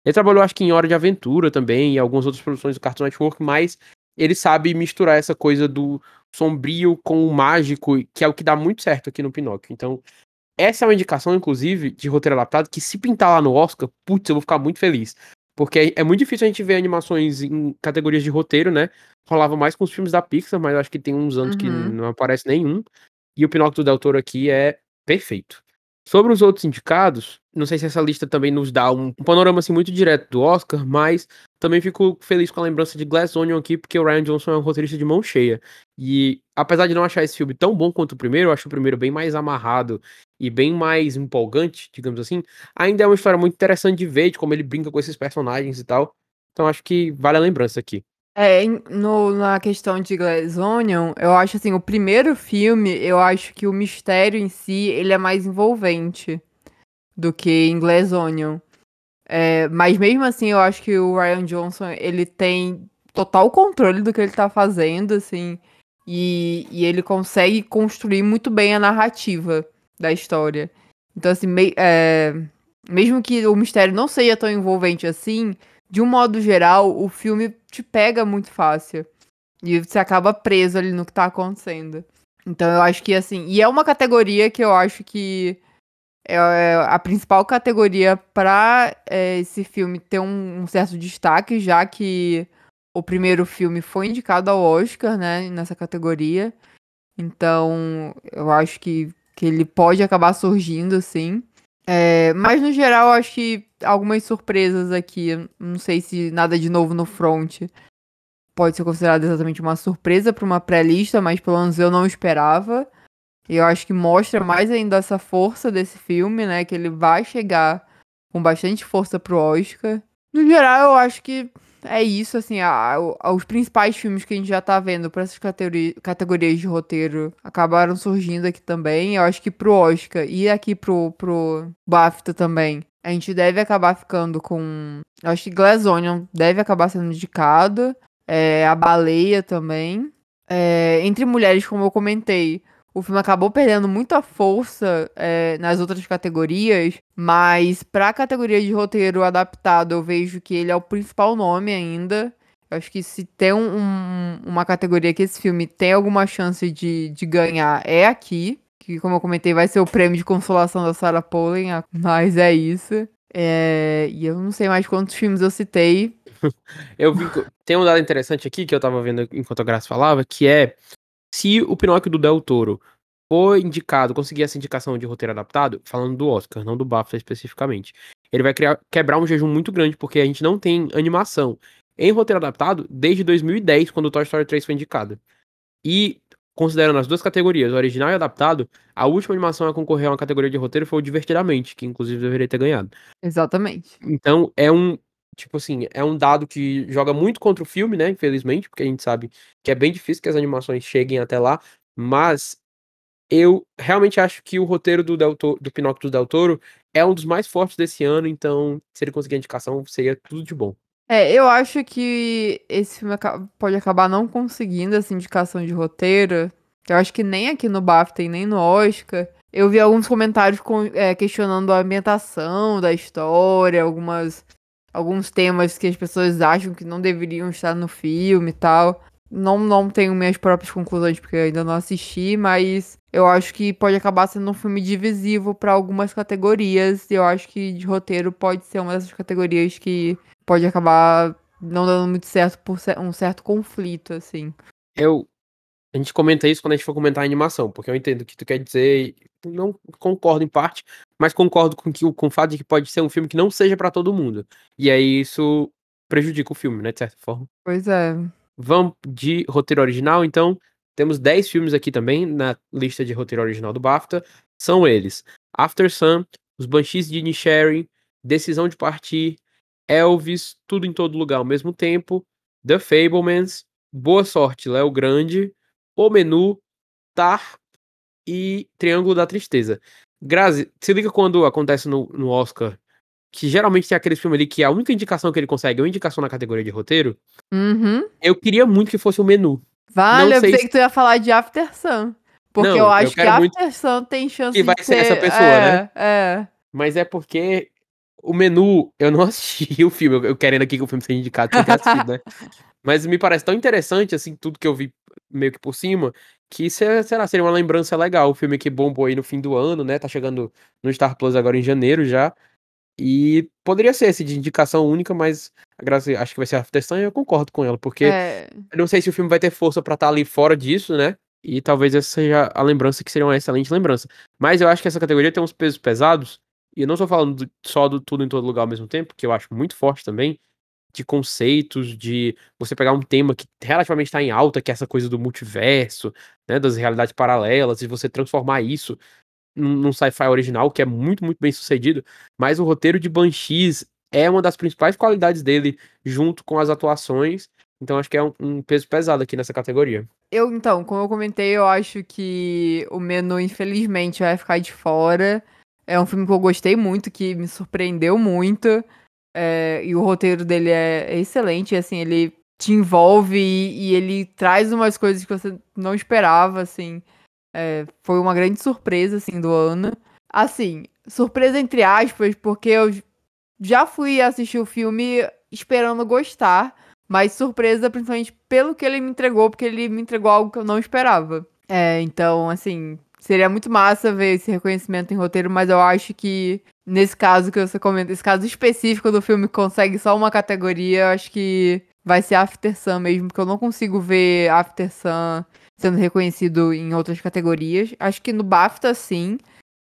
Ele trabalhou, acho que, em Hora de Aventura também e algumas outras produções do Cartoon Network, mas ele sabe misturar essa coisa do sombrio com o mágico, que é o que dá muito certo aqui no Pinóquio. Então, essa é uma indicação, inclusive, de roteiro adaptado, que se pintar lá no Oscar, putz, eu vou ficar muito feliz. Porque é muito difícil a gente ver animações em categorias de roteiro, né? Rolava mais com os filmes da Pixar, mas acho que tem uns anos uhum. que não aparece nenhum. E o Pinóquio do Del Toro aqui é perfeito. Sobre os outros indicados, não sei se essa lista também nos dá um, panorama assim muito direto do Oscar, mas também fico feliz com a lembrança de Glass Onion aqui, porque o Ryan Johnson é um roteirista de mão cheia. E apesar de não achar esse filme tão bom quanto o primeiro, eu acho o primeiro bem mais amarrado e bem mais empolgante, digamos assim. Ainda é uma história muito interessante de ver, de como ele brinca com esses personagens e tal. Então acho que vale a lembrança aqui. É, no, na questão de Glass Onion, eu acho assim, o primeiro filme, eu acho que o mistério em si, ele é mais envolvente do que em Glass Onion. É, mas mesmo assim, eu acho que o Ryan Johnson, ele tem total controle do que ele tá fazendo, assim, e, e ele consegue construir muito bem a narrativa da história. Então, assim, é, mesmo que o mistério não seja tão envolvente assim, de um modo geral, o filme te pega muito fácil. E você acaba preso ali no que tá acontecendo. Então eu acho que assim. E é uma categoria que eu acho que é, é a principal categoria para é, esse filme ter um, um, certo destaque, já que o primeiro filme foi indicado ao Oscar, né, nessa categoria. Então eu acho que, que ele pode acabar surgindo, sim. É, mas no geral, acho que algumas surpresas aqui. Não sei se nada de novo no front pode ser considerado exatamente uma surpresa para uma pré-lista, mas pelo menos eu não esperava. E eu acho que mostra mais ainda essa força desse filme, né? Que ele vai chegar com bastante força pro Oscar. No geral, eu acho que é isso, assim, a, a, os principais filmes que a gente já tá vendo para essas categori categorias de roteiro acabaram surgindo aqui também. Eu acho que pro Oscar e aqui pro, pro BAFTA também. A gente deve acabar ficando com. Eu acho que Glass deve acabar sendo indicado. É, a Baleia também. É, entre mulheres, como eu comentei, o filme acabou perdendo muita força é, nas outras categorias, mas para a categoria de roteiro adaptado, eu vejo que ele é o principal nome ainda. Eu acho que se tem um, um, uma categoria que esse filme tem alguma chance de, de ganhar, é aqui. Que, como eu comentei, vai ser o prêmio de consolação da Sarah Pollin, mas é isso. É, e eu não sei mais quantos filmes eu citei. eu vi, tem um dado interessante aqui que eu tava vendo enquanto a Graça falava, que é se o Pinóquio do Del Toro for indicado, conseguir essa indicação de roteiro adaptado, falando do Oscar, não do BAFTA especificamente, ele vai criar, quebrar um jejum muito grande, porque a gente não tem animação em roteiro adaptado desde 2010, quando o Toy Story 3 foi indicado. E, considerando as duas categorias, original e adaptado, a última animação a concorrer a uma categoria de roteiro foi o Divertidamente, que inclusive deveria ter ganhado. Exatamente. Então, é um, tipo assim, é um dado que joga muito contra o filme, né? Infelizmente, porque a gente sabe que é bem difícil que as animações cheguem até lá, mas eu realmente acho que o roteiro do, Del Toro, do Pinóquio do Del Toro é um dos mais fortes desse ano, então se ele conseguir a indicação, seria tudo de bom. É, eu acho que esse filme pode acabar não conseguindo essa indicação de roteiro. Eu acho que nem aqui no BAFTA e nem no Oscar. Eu vi alguns comentários com, é, questionando a ambientação da história, algumas alguns temas que as pessoas acham que não deveriam estar no filme e tal. Não, não tenho minhas próprias conclusões porque ainda não assisti, mas eu acho que pode acabar sendo um filme divisivo para algumas categorias. Eu acho que de roteiro pode ser uma dessas categorias que pode acabar não dando muito certo por um certo conflito, assim. Eu. A gente comenta isso quando a gente for comentar a animação, porque eu entendo o que tu quer dizer não concordo em parte, mas concordo com, que, com o fato de que pode ser um filme que não seja para todo mundo. E aí isso prejudica o filme, né, de certa forma. Pois é. Vamos de roteiro original, então. Temos 10 filmes aqui também na lista de roteiro original do BAFTA. São eles: After Sun, Os Banshees de Inisherin, Decisão de Partir, Elvis, Tudo em Todo Lugar ao mesmo tempo, The Fablemans, Boa Sorte, Léo Grande, O Menu, Tar, e Triângulo da Tristeza. Grazi, se liga quando acontece no, no Oscar, que geralmente tem aquele filme ali que a única indicação que ele consegue é uma indicação na categoria de roteiro. Uhum. Eu queria muito que fosse o menu. Vale, eu sei pensei se- que tu ia falar de After Sun. Porque Não, eu eu acho que quero muito After Sun tem chance que vai de ser essa pessoa, é, né? É, Mas é porque o menu, eu não assisti o filme, eu- eu querendo aqui que o filme seja indicado ter assistido, né? Mas me parece tão interessante, assim, tudo que eu vi meio que por cima, que, se- sei lá, seria uma lembrança legal. O filme que bombou aí no fim do ano, né? Tá chegando no Star Plus agora em janeiro já. E poderia ser esse de indicação única, mas a Graça acho que vai ser After Sun e eu concordo com ela, porque é. eu não sei se o filme vai ter força pra estar ali fora disso, né? E talvez essa seja a lembrança que seria uma excelente lembrança. Mas eu acho que essa categoria tem uns pesos pesados, e eu não tô falando do- só do tudo em todo lugar ao mesmo tempo, que eu acho muito forte também, de conceitos, de você pegar um tema que relativamente está em alta, que é essa coisa do multiverso, né, das realidades paralelas, e você transformar isso num, sci-fi original, que é muito, muito bem sucedido. Mas o roteiro de Banshees é uma das principais qualidades dele, junto com as atuações. Então acho que é um, um peso pesado aqui nessa categoria. Eu, então, como eu comentei, eu acho que o menu, infelizmente, vai ficar de fora. É um filme que eu gostei muito, que me surpreendeu muito. É, e o roteiro dele é, é excelente, assim, ele te envolve e, e ele traz umas coisas que você não esperava, assim. É, foi uma grande surpresa, assim, do ano. Assim, surpresa entre aspas, porque eu já fui assistir o filme esperando gostar. Mas surpresa, principalmente pelo que ele me entregou, porque ele me entregou algo que eu não esperava. É, então, assim, seria muito massa ver esse reconhecimento em roteiro, mas eu acho que nesse caso que você comenta, esse caso específico do filme que consegue só uma categoria, eu acho que vai ser After Sun mesmo, porque eu não consigo ver After Sun sendo reconhecido em outras categorias. Acho que no BAFTA, sim.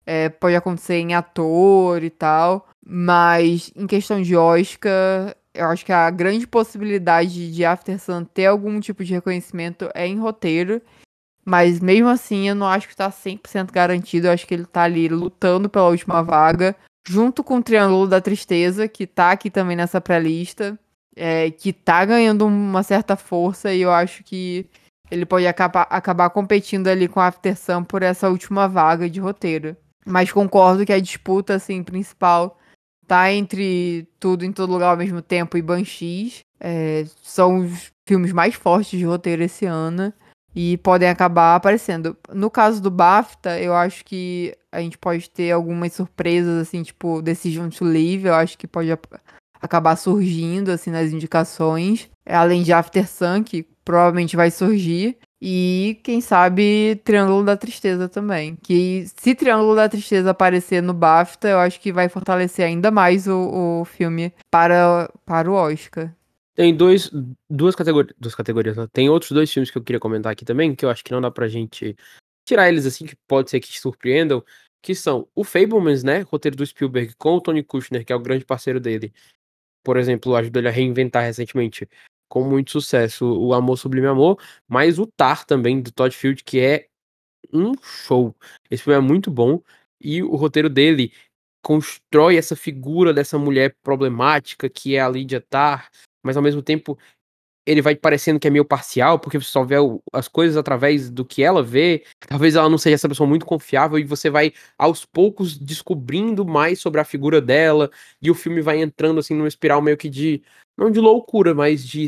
É, pode acontecer em ator e tal. Mas em questão de Oscar, eu acho que a grande possibilidade de After Sun ter algum tipo de reconhecimento é em roteiro. Mas mesmo assim, eu não acho que tá 100% garantido. Eu acho que ele tá ali lutando pela última vaga. Junto com o Triângulo da Tristeza, que tá aqui também nessa pré-lista. É, que tá ganhando uma certa força. E eu acho que ele pode acabar, acabar competindo ali com After Sun por essa última vaga de roteiro. Mas concordo que a disputa, assim, principal tá entre tudo em todo lugar ao mesmo tempo e Banshees. É, são os filmes mais fortes de roteiro esse ano. E podem acabar aparecendo. No caso do BAFTA, eu acho que a gente pode ter algumas surpresas, assim, tipo Decision to Live. Eu acho que pode acabar surgindo, assim, nas indicações. É, Além de After Sun, que provavelmente vai surgir. E, quem sabe, Triângulo da Tristeza também. Que se Triângulo da Tristeza aparecer no BAFTA, eu acho que vai fortalecer ainda mais o, o filme para, para o Oscar. Tem dois, duas categorias, duas categorias, né? Tem outros dois filmes que eu queria comentar aqui também, que eu acho que não dá pra gente tirar eles assim, que pode ser que te surpreendam, que são o Fablemans, né, roteiro do Spielberg com o Tony Kushner, que é o grande parceiro dele. Por exemplo, ajudou ele a reinventar recentemente com muito sucesso o Amor Sublime Amor, mas o Tar também, do Todd Field, que é um show. Esse filme é muito bom e o roteiro dele constrói essa figura dessa mulher problemática que é a Lydia Tar, mas ao mesmo tempo ele vai parecendo que é meio parcial, porque você só vê as coisas através do que ela vê. Talvez ela não seja essa pessoa muito confiável e você vai aos poucos descobrindo mais sobre a figura dela e o filme vai entrando assim numa espiral meio que de não de loucura, mas de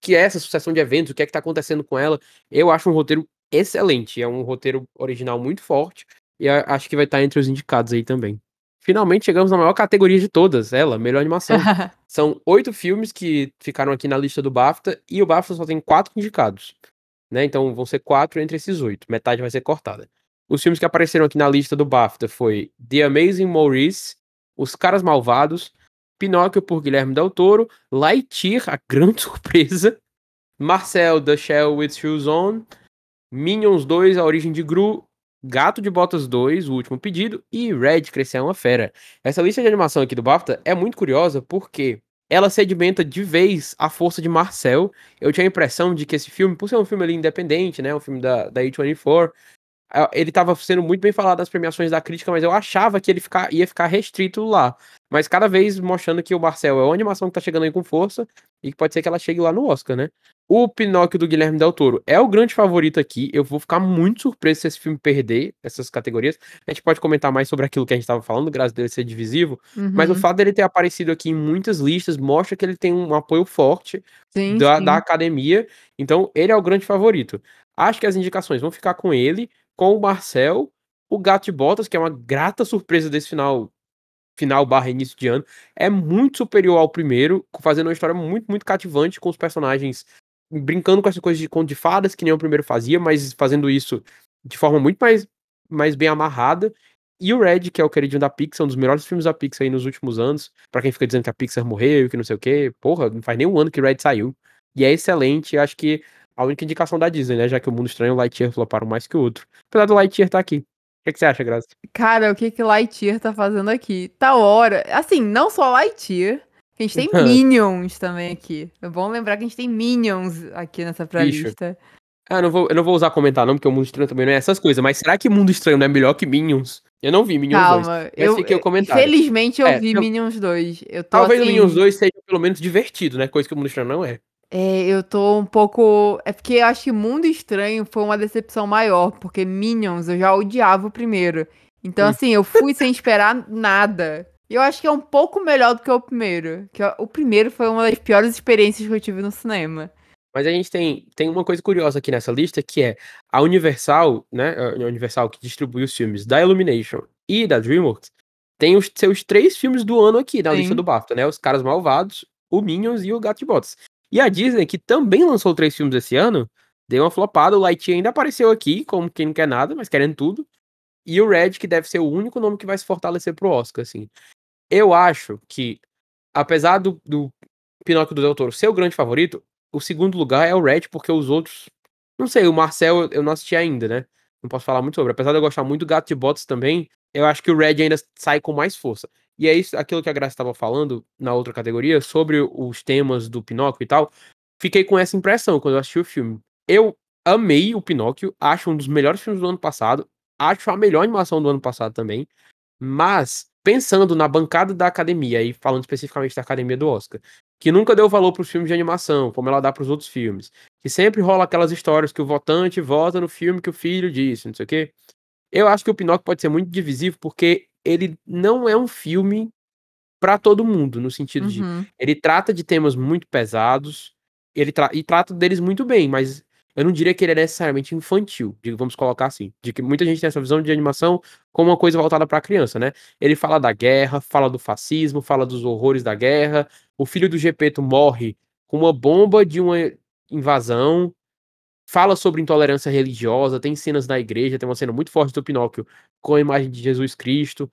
que é essa sucessão de eventos, o que é que tá acontecendo com ela. Eu acho um roteiro excelente, é um roteiro original muito forte e acho que vai estar entre os indicados aí também. Finalmente chegamos na maior categoria de todas, ela, melhor animação. São oito filmes que ficaram aqui na lista do BAFTA e o BAFTA só tem quatro indicados. Né? Então vão ser quatro entre esses oito. Metade vai ser cortada. Os filmes que apareceram aqui na lista do BAFTA foi The Amazing Maurice, Os Caras Malvados, Pinóquio por Guilherme Del Toro, Lightyear, a grande surpresa, Marcel The Shell with Shoes On, Minions 2, A Origem de Gru, Gato de Botas 2, O Último Pedido e Red Crescer é uma Fera. Essa lista de animação aqui do BAFTA é muito curiosa porque ela sedimenta de vez a força de Marcel. Eu tinha a impressão de que esse filme, por ser um filme ali independente, né, um filme da, da A24, ah, ele estava sendo muito bem falado nas premiações da crítica, mas eu achava que ele ficar, ia ficar restrito lá. Mas cada vez mostrando que o Marcel é uma animação que tá chegando aí com força e que pode ser que ela chegue lá no Oscar, né? O Pinóquio do Guilherme Del Toro é o grande favorito aqui. Eu vou ficar muito surpreso se esse filme perder essas categorias. A gente pode comentar mais sobre aquilo que a gente estava falando, graças a dele ser divisivo. Uhum. Mas o uhum. fato dele ter aparecido aqui em muitas listas mostra que ele tem um apoio forte sim, da, sim. da academia. Então, ele é o grande favorito. Acho que as indicações vão ficar com ele, com o Marcel, o Gato de Botas, que é uma grata surpresa desse final final barra início de ano, é muito superior ao primeiro, fazendo uma história muito, muito cativante, com os personagens brincando com essa coisa de conto de fadas, que nem o primeiro fazia, mas fazendo isso de forma muito mais, mais bem amarrada. E o Red, que é o queridinho da Pixar, um dos melhores filmes da Pixar aí nos últimos anos. para quem fica dizendo que a Pixar morreu, que não sei o quê. Porra, não faz nem um ano que Red saiu. E é excelente, acho que a única indicação da Disney, né? Já que o Mundo Estranho e o Lightyear floparam mais que o outro. Apesar do Lightyear tá aqui. O que, que, você acha, Graça? Cara, o que que Lightyear tá fazendo aqui? Tá hora. Assim, não só Lightyear, a gente tem Minions também aqui. É bom lembrar que a gente tem Minions aqui nessa pré-lista. Ah, eu não, vou, eu não vou usar comentar não, porque o Mundo Estranho também não é essas coisas. Mas será que Mundo Estranho não é melhor que Minions? Eu não vi Minions Calma, 2. Mas eu, fiquei o comentário. Felizmente eu é, vi eu, Minions 2. Eu tô talvez assim... o Minions 2 seja pelo menos divertido, né? Coisa que o Mundo Estranho não é. É, eu tô um pouco. É porque eu acho que Mundo Estranho foi uma decepção maior, porque Minions eu já odiava o primeiro. Então, hum. assim, eu fui sem esperar nada. E eu acho que é um pouco melhor do que o primeiro. Que o primeiro foi uma das piores experiências que eu tive no cinema. Mas a gente tem, tem uma coisa curiosa aqui nessa lista, que é a Universal, né? A Universal que distribui os filmes da Illumination e da DreamWorks, tem os seus três filmes do ano aqui na Sim. lista do BAFTA, né? Os Caras Malvados, o Minions e o Gato de Botas. E a Disney, que também lançou três filmes esse ano, deu uma flopada. O Lightyear ainda apareceu aqui, como quem não quer nada, mas querendo tudo. E o Red, que deve ser o único nome que vai se fortalecer pro Oscar, assim. Eu acho que, apesar do, do Pinóquio do Del Toro ser o grande favorito, o segundo lugar é o Red, porque os outros. Não sei, o Marcel eu não assisti ainda, né? Não posso falar muito sobre. Apesar de eu gostar muito do Gato de Botas também, eu acho que o Red ainda sai com mais força. E é isso, aquilo que a Graça estava falando na outra categoria, sobre os temas do Pinóquio e tal. Fiquei com essa impressão quando eu assisti o filme. Eu amei o Pinóquio, acho um dos melhores filmes do ano passado, acho a melhor animação do ano passado também. Mas pensando na bancada da academia, e falando especificamente da academia do Oscar, que nunca deu valor para os filmes de animação, como ela dá para os outros filmes, que sempre rola aquelas histórias que o votante vota no filme que o filho disse, não sei o quê. Eu acho que o Pinóquio pode ser muito divisivo porque ele não é um filme para todo mundo, no sentido uhum. de ele trata de temas muito pesados, ele tra e trata deles muito bem, mas eu não diria que ele é necessariamente infantil, vamos colocar assim. De que muita gente tem essa visão de animação como uma coisa voltada para criança, né? Ele fala da guerra, fala do fascismo, fala dos horrores da guerra. O filho do Gepeto morre com uma bomba de uma invasão. Fala sobre intolerância religiosa, tem cenas na igreja, tem uma cena muito forte do Pinóquio com a imagem de Jesus Cristo.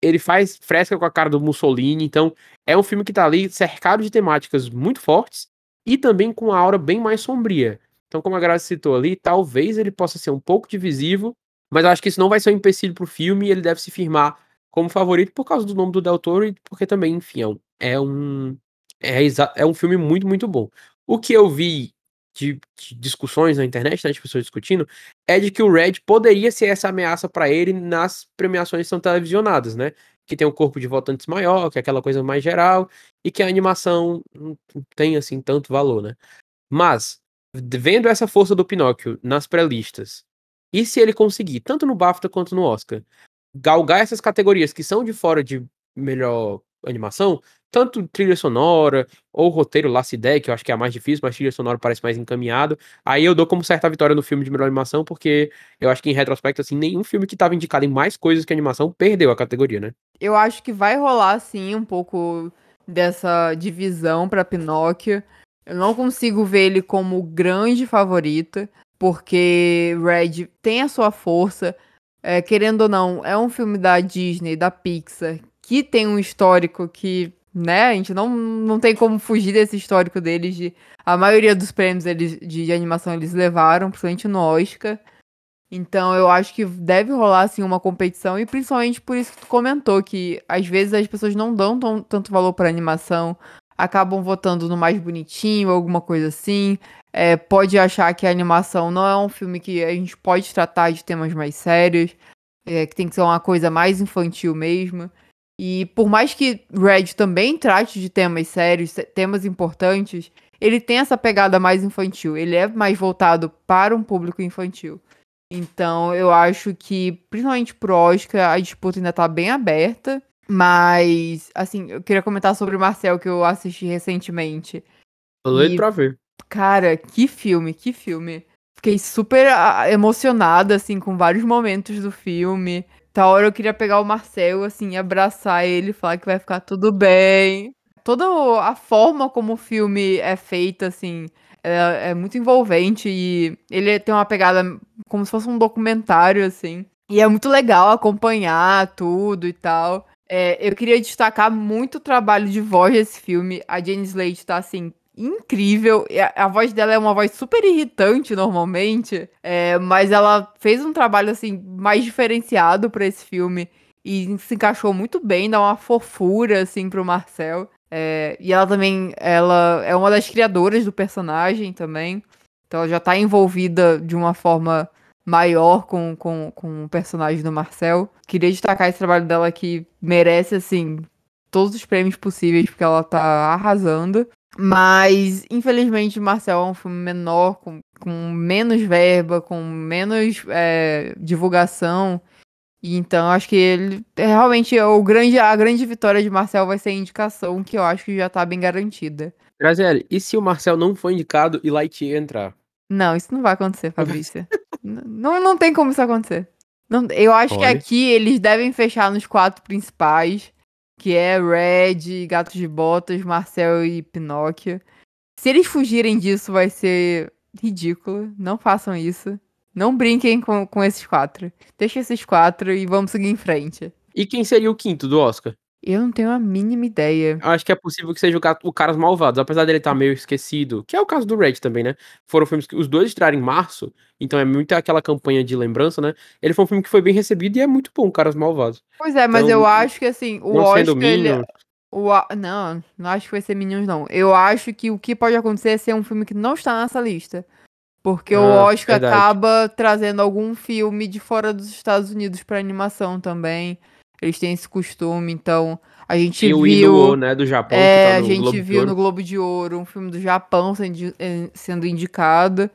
Ele faz fresca com a cara do Mussolini, então é um filme que tá ali cercado de temáticas muito fortes e também com uma aura bem mais sombria. Então, como a Graça citou ali, talvez ele possa ser um pouco divisivo, mas eu acho que isso não vai ser um empecilho pro filme e ele deve se firmar como favorito por causa do nome do Del Toro e porque também, enfim, é um, é, é, é um filme muito, muito bom. O que eu vi de, de, discussões na internet, né, de pessoas discutindo, é de que o Red poderia ser essa ameaça para ele nas premiações que são televisionadas, né? Que tem um corpo de votantes maior, que é aquela coisa mais geral, e que a animação não tem, assim, tanto valor, né? Mas, vendo essa força do Pinóquio nas pré-listas, e se ele conseguir, tanto no BAFTA quanto no Oscar, galgar essas categorias que são de fora de melhor animação, tanto trilha sonora ou roteiro Last Day, que eu acho que é a mais difícil, mas trilha sonora parece mais encaminhado. Aí eu dou como certa vitória no filme de melhor animação, porque eu acho que em retrospecto, assim, nenhum filme que estava indicado em mais coisas que animação perdeu a categoria, né? Eu acho que vai rolar, sim, um pouco dessa divisão para Pinóquio. Eu não consigo ver ele como grande favorito, porque Red tem a sua força. É, querendo ou não, é um filme da Disney, da Pixar, que tem um histórico que, né, a gente não, não tem como fugir desse histórico deles. De, a maioria dos prêmios eles, de, de animação eles levaram, principalmente no Oscar. Então eu acho que deve rolar assim uma competição e principalmente por isso que tu comentou que às vezes as pessoas não dão tão, tanto valor para animação, acabam votando no mais bonitinho, alguma coisa assim. É, pode achar que a animação não é um filme que a gente pode tratar de temas mais sérios, é, que tem que ser uma coisa mais infantil mesmo. E por mais que Red também trate de temas sérios, temas importantes, ele tem essa pegada mais infantil. Ele é mais voltado para um público infantil. Então eu acho que, principalmente pro Oscar, a disputa ainda tá bem aberta. Mas, assim, eu queria comentar sobre o Marcel que eu assisti recentemente. Tô doido pra ver. Cara, que filme, que filme. Fiquei super emocionada, assim, com vários momentos do filme. Tal hora eu queria pegar o Marcel, assim, abraçar ele, falar que vai ficar tudo bem. Toda a forma como o filme é feito, assim, é, é muito envolvente e ele tem uma pegada como se fosse um documentário, assim. E é muito legal acompanhar tudo e tal. É, eu queria destacar muito o trabalho de voz desse filme. A Jane Slade tá, assim, incrível. A, voz dela é uma voz super irritante normalmente, é, mas ela fez um trabalho assim mais diferenciado para esse filme e se encaixou muito bem, dá uma fofura assim pro Marcel. É, e ela também, ela é uma das criadoras do personagem também. Então ela já tá envolvida de uma forma maior com, com, com o personagem do Marcel. Queria destacar esse trabalho dela que merece, assim, todos os prêmios possíveis, porque ela tá arrasando. Mas, infelizmente, Marcel é um filme menor, com, com menos verba, com menos é, divulgação. E então, acho que ele é realmente o grande, a grande vitória de Marcel vai ser a indicação, que eu acho que já tá bem garantida. Graziele, e se o Marcel não for indicado e Lightyear entrar? Não, isso não vai acontecer, Fabrícia. Não, não tem como isso acontecer. Não, eu acho Olha. que aqui eles devem fechar nos quatro principais que é Red, Gatos de Botas, Marcel e Pinóquio. Se eles fugirem disso, vai ser ridículo. Não façam isso. Não brinquem com, com esses quatro. Deixa esses quatro e vamos seguir em frente. E quem seria o quinto do Oscar? Eu não tenho a mínima ideia. Acho que é possível que seja o, o Caras Malvados, apesar dele estar tá meio esquecido. Que é o caso do Red também, né? Foram filmes que os dois estrearam em março, então é muito aquela campanha de lembrança, né? Ele foi um filme que foi bem recebido e é muito bom, Caras Malvados. Pois é, mas então, eu acho que assim, o Oscar. Ele... O, não, não acho que vai ser Minions, não. Eu acho que o que pode acontecer é ser um filme que não está nessa lista. Porque ah, o Oscar verdade. acaba trazendo algum filme de fora dos Estados Unidos para animação também. Eles têm esse costume, então a gente e viu. O né, do Japão. É, tá a gente Globo viu no Globo de Ouro um filme do Japão sendo, eh, sendo indicado.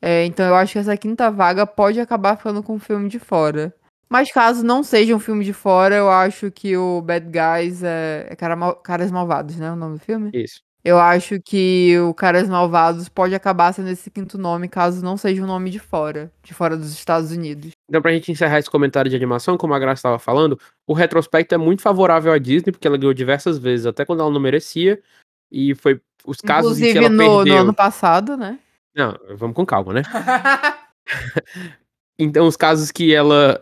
É, então eu acho que essa quinta vaga pode acabar ficando com um filme de fora. Mas caso não seja um filme de fora, eu acho que o Bad Guys é, é. Caras Malvados, né? O nome do filme? Isso. Eu acho que o Caras Malvados pode acabar sendo esse quinto nome, caso não seja um nome de fora, de fora dos Estados Unidos. Então, pra gente encerrar esse comentário de animação, como a Graça estava falando, o retrospecto é muito favorável à Disney, porque ela ganhou diversas vezes, até quando ela não merecia. E foi os casos Inclusive, em que ela no, perdeu... no ano passado, né? Não, vamos com calma, né? então, os casos que ela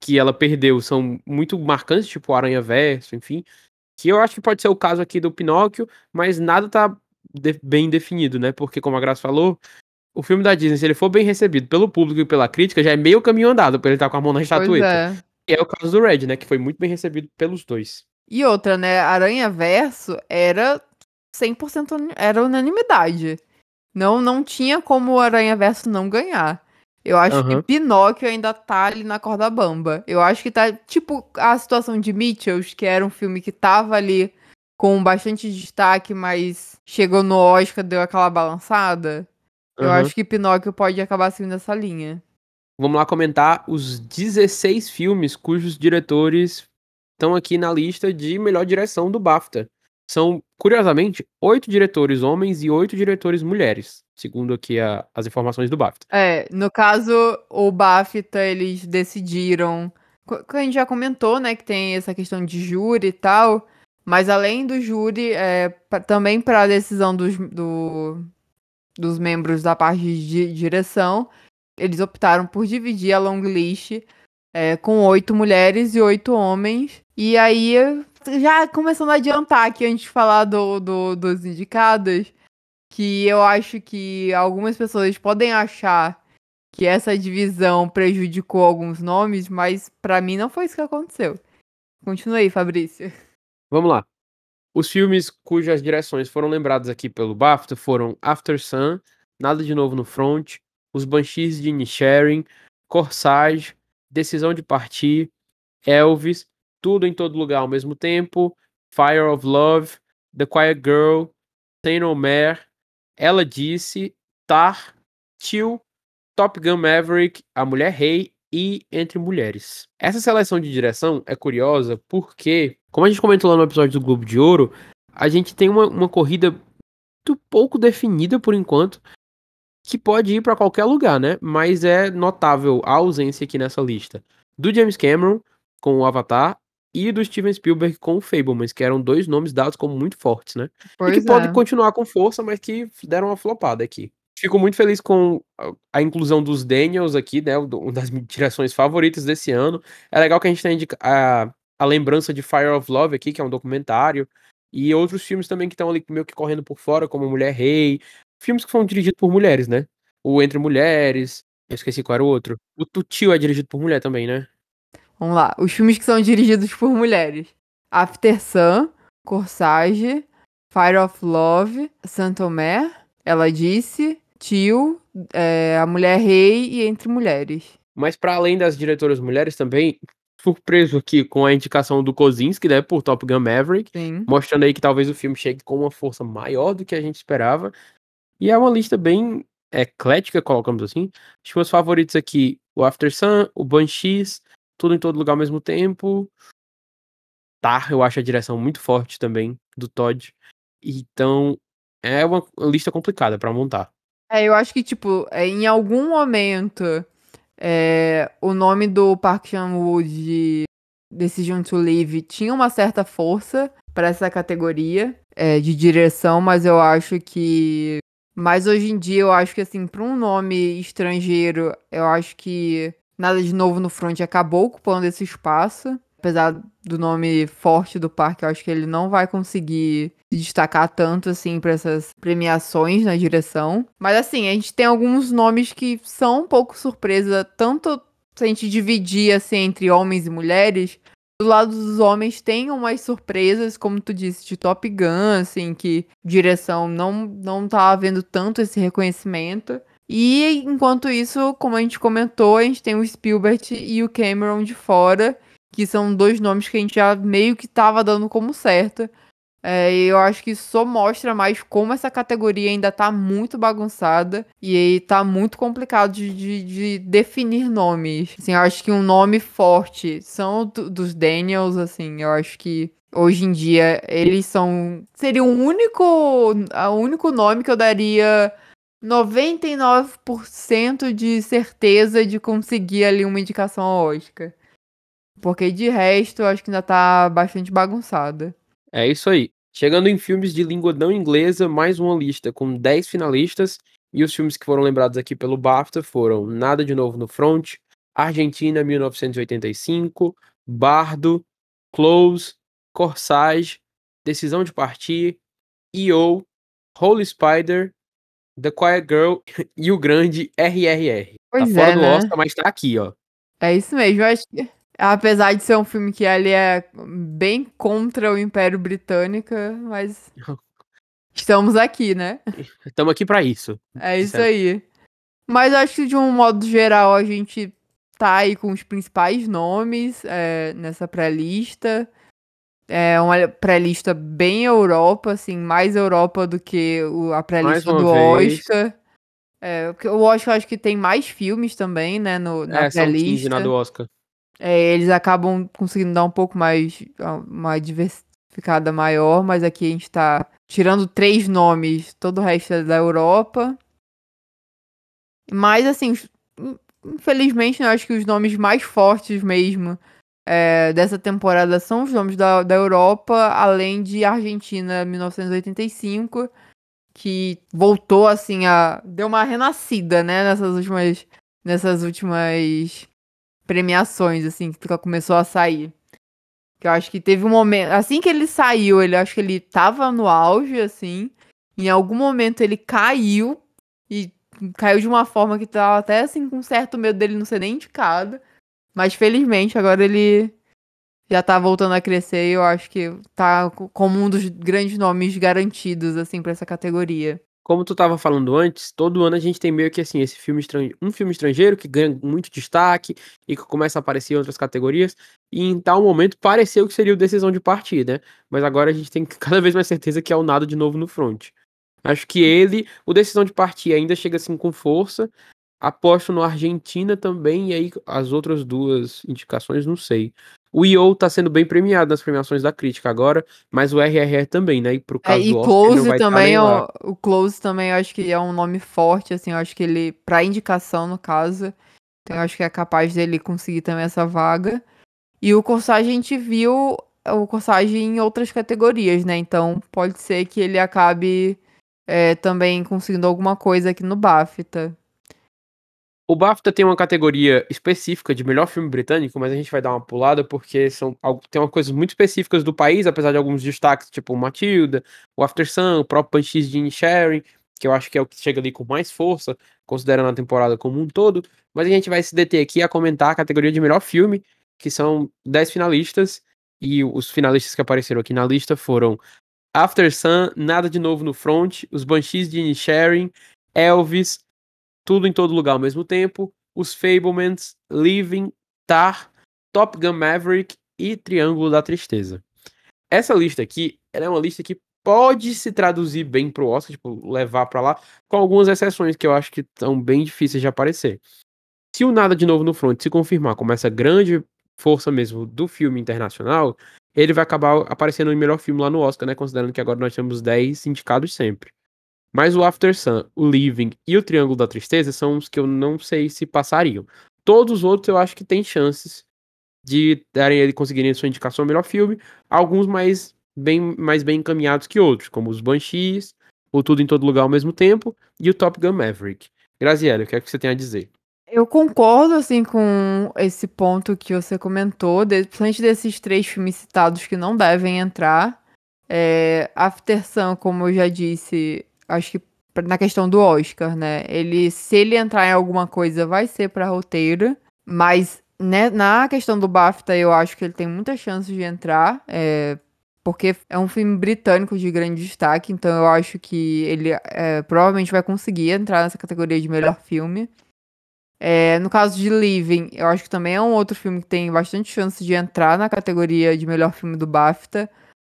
que ela perdeu são muito marcantes, tipo Aranha Verso, enfim que eu acho que pode ser o caso aqui do Pinóquio, mas nada tá de bem definido, né? Porque, como a Graça falou, o filme da Disney, se ele for bem recebido pelo público e pela crítica, já é meio caminho andado pra ele estar tá com a mão na estatueta. É. E é o caso do Red, né? Que foi muito bem recebido pelos dois. E outra, né? Aranha Verso era 100% era unanimidade. Não, não tinha como o Aranha Verso não ganhar. Eu acho uhum. que Pinóquio ainda tá ali na corda bamba. Eu acho que tá tipo a situação de Mitchells, que era um filme que tava ali com bastante destaque, mas chegou no Oscar, deu aquela balançada. Uhum. Eu acho que Pinóquio pode acabar seguindo essa linha. Vamos lá comentar os 16 filmes cujos diretores estão aqui na lista de melhor direção do BAFTA. São, curiosamente, oito diretores homens e oito diretores mulheres segundo aqui a, as informações do BAFTA. É, no caso, o BAFTA, eles decidiram. A gente já comentou, né, que tem essa questão de júri e tal. Mas além do júri, é, pra, também para a decisão dos, do, dos membros da parte de direção, eles optaram por dividir a long list é, com oito mulheres e oito homens. E aí, já começando a adiantar aqui antes de falar do, do dos indicados, que eu acho que algumas pessoas podem achar que essa divisão prejudicou alguns nomes, mas para mim não foi isso que aconteceu. Continue aí, Fabrício. Vamos lá. Os filmes cujas direções foram lembrados aqui pelo BAFTA foram After Sun, Nada de Novo no Front, Os Banshees de Inisherin, Corsage, Decisão de Partir, Elvis, Tudo em Todo Lugar ao mesmo tempo, Fire of Love, The Quiet Girl, Saint Omer, Ela Disse, Tar, Till, Top Gun Maverick, A Mulher Rei e Entre Mulheres. Essa seleção de direção é curiosa porque, como a gente comentou lá no episódio do Globo de Ouro, a gente tem uma, uma corrida muito pouco definida por enquanto, que pode ir para qualquer lugar, né? Mas é notável a ausência aqui nessa lista do James Cameron com o Avatar e do Steven Spielberg com o Fablemans, que eram dois nomes dados como muito fortes, né? Pois e que é. podem continuar com força, mas que deram uma flopada aqui. Fico muito feliz com a- inclusão dos Daniels aqui, né? Uma das direções favoritas desse ano. É legal que a gente tem indica- a, a lembrança de Fire of Love aqui, que é um documentário, e outros filmes também que estão ali meio que correndo por fora, como Mulher Rei. Filmes que foram dirigidos por mulheres, né? O Entre Mulheres. Eu esqueci qual era o outro. O Tutio é dirigido por mulher também, né? Vamos lá. Os filmes que são dirigidos por mulheres. After Sun, Corsage, Fire of Love, Santomé, Ela Disse, Tio, é, A Mulher Rei e Entre Mulheres. Mas para além das diretoras mulheres também, surpreso aqui com a indicação do Kozinski, né, por Top Gun Maverick, Sim. mostrando aí que talvez o filme chegue com uma força maior do que a gente esperava. E é uma lista bem eclética, colocamos assim. Que meus favoritos aqui, o After Sun, o Banshees, tudo em todo lugar ao mesmo tempo. Tá, eu acho a direção muito forte também do Todd. Então, é uma lista complicada para montar. É, eu acho que, tipo, é, em algum momento, é, o nome do Park Chan-wook de Decision to Live tinha uma certa força para essa categoria é, de direção, mas eu acho que. Mas hoje em dia, eu acho que, assim, para um nome estrangeiro, eu acho que Nada de Novo no Front acabou ocupando esse espaço. Apesar do nome forte do parque, eu acho que ele não vai conseguir se destacar tanto assim para essas premiações na direção. Mas assim, a gente tem alguns nomes que são um pouco surpresa, tanto se a gente dividir assim entre homens e mulheres. Do lado dos homens tem umas surpresas, como tu disse, de Top Gun, assim, que direção não, não tá havendo tanto esse reconhecimento. E enquanto isso, como a gente comentou, a gente tem o Spielberg e o Cameron de fora, que são dois nomes que a gente já meio que tava dando como certo. É, eu acho que só mostra mais como essa categoria ainda tá muito bagunçada e tá muito complicado de, de- de definir nomes. Assim, eu acho que um nome forte são do- dos Daniels, assim, eu acho que hoje em dia eles são. Seria o único, o único nome que eu daria 99% de certeza de conseguir ali uma indicação ao Oscar. Porque de resto, eu acho que ainda tá bastante bagunçada. É isso aí. Chegando em filmes de língua não inglesa, mais uma lista com 10 finalistas. E os filmes que foram lembrados aqui pelo BAFTA foram Nada de Novo no Front, Argentina 1985, Bardo, Close, Corsage, Decisão de Partir, E.O., Holy Spider, The Quiet Girl e o grande RRR. Pois tá fora é, do né? Oscar, mas tá aqui, ó. É isso mesmo. Eu acho que, apesar de ser um filme que ali é bem contra o Império Britânico, mas estamos aqui, né? Estamos aqui pra isso. É isso Certo. aí. Mas acho que de um modo geral a gente tá aí com os principais nomes é, nessa pré-lista. É uma pré-lista bem Europa, assim, mais Europa do que a pré-lista do vez. Oscar. É, o Oscar eu acho que tem mais filmes também, né, no, na É, são 15 pré-lista. na do Oscar. É, eles acabam conseguindo dar um pouco mais, uma diversificada maior, mas aqui a gente tá tirando três nomes, todo o resto é da Europa. Mas, assim, infelizmente, né, eu acho que os nomes mais fortes mesmo é, dessa temporada são os nomes da, da Europa, além de Argentina 1985, que voltou, assim, a. deu uma renascida, né, nessas últimas. nessas últimas premiações, assim, que começou a sair. Que eu acho que teve um momento. Assim que ele saiu, ele acho que ele tava no auge, assim. Em algum momento ele caiu. E caiu de uma forma que tava até assim com certo medo dele não ser nem indicado. Mas felizmente agora ele já tá voltando a crescer e eu acho que tá co- como um dos grandes nomes garantidos, assim, pra essa categoria. como tu tava falando antes, todo ano a gente tem meio que assim, esse filme estrangeiro, um filme estrangeiro que ganha muito destaque e que começa a aparecer em outras categorias, e em tal momento pareceu que seria o decisão de partir, né? Mas agora a gente tem cada vez mais certeza que é o nada de novo no front. Acho que ele, o decisão de partir ainda chega assim com força. Aposto no Argentina também, e aí as outras duas indicações, não sei. O IO tá sendo bem premiado nas premiações da crítica agora, mas o RRR também, né? E pro É, caso e do Oscar, Close não vai tá também, nem é o, o Close também eu acho que é um nome forte, assim, eu acho que ele, pra indicação no caso, então eu acho que é capaz dele conseguir também essa vaga. E o Corsage a gente viu o Corsage em outras categorias, né? Então pode ser que ele acabe é, também conseguindo alguma coisa aqui no BAFTA. O BAFTA tem uma categoria específica de melhor filme britânico, mas a gente vai dar uma pulada porque são tem umas coisas muito específicas do país, apesar de alguns destaques, tipo Matilda, o After Sun, o próprio Banshees de Inisherin, que eu acho que é o que chega ali com mais força, considerando a temporada como um todo. Mas a gente vai se deter aqui a comentar a categoria de melhor filme, que são 10 finalistas, e os finalistas que apareceram aqui na lista foram After Sun, Nada de Novo no Front, Os Banshees de Inisherin, Elvis, tudo em todo lugar ao mesmo tempo, os Fablemans, Living, Tar, Top Gun Maverick e Triângulo da Tristeza. Essa lista aqui, é uma lista que pode se traduzir bem pro Oscar, tipo, levar pra lá, com algumas exceções que eu acho que estão bem difíceis de aparecer. Se o Nada de Novo no Front se confirmar como essa grande força mesmo do filme internacional, ele vai acabar aparecendo em melhor filme lá no Oscar, né? Considerando que agora nós temos 10 indicados sempre. Mas o After Sun, o Living e o Triângulo da Tristeza são os que eu não sei se passariam. Todos os outros eu acho que tem chances de darem ele conseguirem sua indicação ao melhor filme. Alguns mais bem, mais bem encaminhados que outros, como os Banshees, o Tudo em Todo Lugar ao mesmo tempo e o Top Gun Maverick. Graziella, o que é que você tem a dizer? Eu concordo, assim, com esse ponto que você comentou, principalmente desses três filmes citados que não devem entrar. É, After Sun, como eu já disse, acho que na questão do Oscar, né? Ele, se ele entrar em alguma coisa, vai ser pra roteiro. Mas né, na questão do BAFTA, eu acho que ele tem muitas chances de entrar. é, porque é um filme britânico de grande destaque, então eu acho que ele é, provavelmente vai conseguir entrar nessa categoria de melhor filme. É, no caso de Living, eu acho que também é um outro filme que tem bastante chance de entrar na categoria de melhor filme do BAFTA.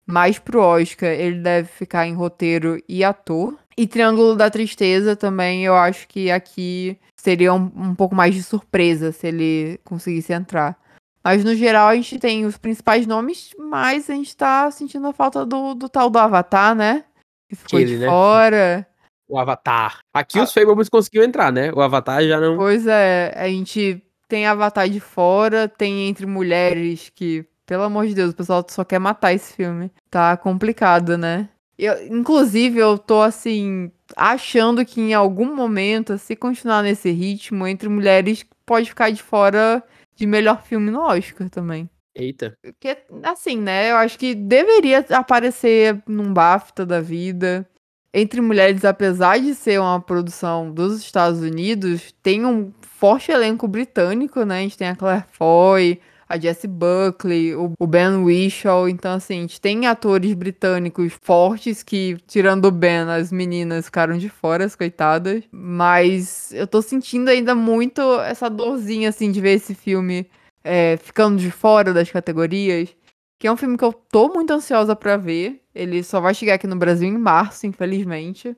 Mas pro Oscar, ele deve ficar em roteiro e ator. E Triângulo da Tristeza também, eu acho que aqui seria um, um pouco mais de surpresa se ele conseguisse entrar. Mas no geral a gente tem os principais nomes, mas a gente tá sentindo a falta do, do tal do Avatar, né? Que ficou Aquele, de né? fora. O Avatar. Aqui Ah. os Fablemans conseguiu entrar, né? O Avatar já não. Pois é, a gente tem Avatar de fora, tem Entre Mulheres, que, pelo amor de Deus, o pessoal só quer matar esse filme. Tá complicado, né? Eu, inclusive, eu tô assim, achando que em algum momento, se continuar nesse ritmo, Entre Mulheres pode ficar de fora de melhor filme no Oscar também. Eita. Porque, assim, né? Eu acho que deveria aparecer num BAFTA da vida. Entre Mulheres, apesar de ser uma produção dos Estados Unidos, tem um forte elenco britânico, né? A gente tem a Claire Foy, a Jessie Buckley, o Ben Whishaw. Então, assim, a gente tem atores britânicos fortes que, tirando o Ben, as meninas ficaram de fora, as coitadas. Mas eu tô sentindo ainda muito essa dorzinha, assim, de ver esse filme é, ficando de fora das categorias. Que é um filme que eu tô muito ansiosa pra ver. Ele só vai chegar aqui no Brasil em março, infelizmente.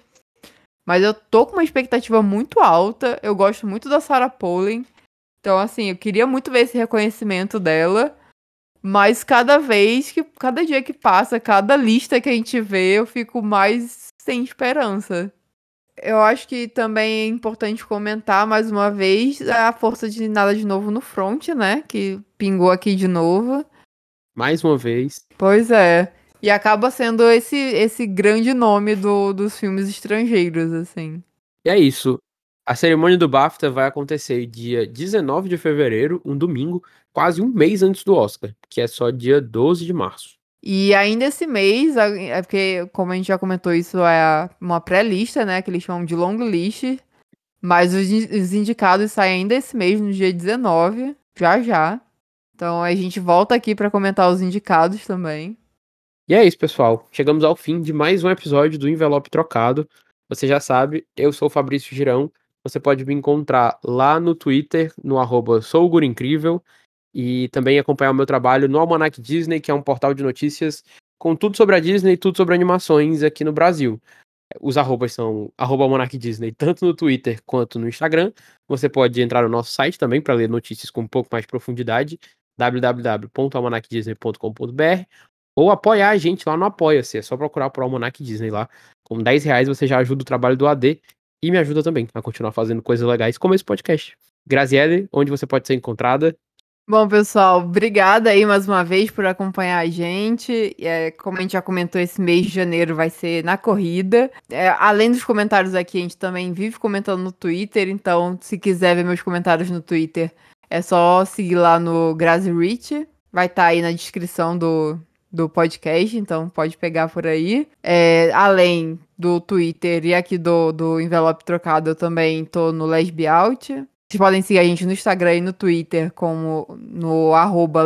Mas eu tô com uma expectativa muito alta. Eu gosto muito da Sarah Pollin. Então, assim, eu queria muito ver esse reconhecimento dela. Mas cada vez que. Cada dia que passa, cada lista que a gente vê, eu fico mais sem esperança. Eu acho que também é importante comentar mais uma vez a força de nada de novo no front, né? Que pingou aqui de novo. Mais uma vez. Pois é. E acaba sendo esse, esse grande nome do, dos filmes estrangeiros, assim. E é isso. A cerimônia do BAFTA vai acontecer dia 19 de fevereiro, um domingo, quase um mês antes do Oscar, que é só dia 12 de março. E ainda esse mês, é porque, como a gente já comentou, isso é uma pré-lista, né? Que eles chamam de long list. Mas os, in- os indicados saem ainda esse mês, no dia 19, já já. Então a gente volta aqui pra comentar os indicados também. E é isso, pessoal. Chegamos ao fim de mais um episódio do Envelope Trocado. você já sabe, eu sou o Fabrício Girão. Você pode me encontrar lá no Twitter, no arroba e também acompanhar o meu trabalho no Almanac Disney, que é um portal de notícias com tudo sobre a Disney e tudo sobre animações aqui no Brasil. Os arrobas são arroba Almanac Disney, tanto no Twitter quanto no Instagram. Você pode entrar no nosso site também para ler notícias com um pouco mais de profundidade, www.almanacdisney.com.br ou apoiar a gente lá no Apoia-se. É só procurar por Almanac Disney lá. Com 10 reais você já ajuda o trabalho do AD e me ajuda também a continuar fazendo coisas legais como esse podcast. Graziele, onde você pode ser encontrada? Bom, pessoal, obrigada aí mais uma vez por acompanhar a gente. É, como a gente já comentou, esse mês de janeiro vai ser na corrida. É, além dos comentários aqui, a gente também vive comentando no Twitter. Então, se quiser ver meus comentários no Twitter, é só seguir lá no Grazi Rich. Vai estar tá aí na descrição do, do podcast, então pode pegar por aí. É, além do Twitter e aqui do, do Envelope Trocado, eu também tô no Lesbiaut. Vocês podem seguir a gente no Instagram e no Twitter como no arroba.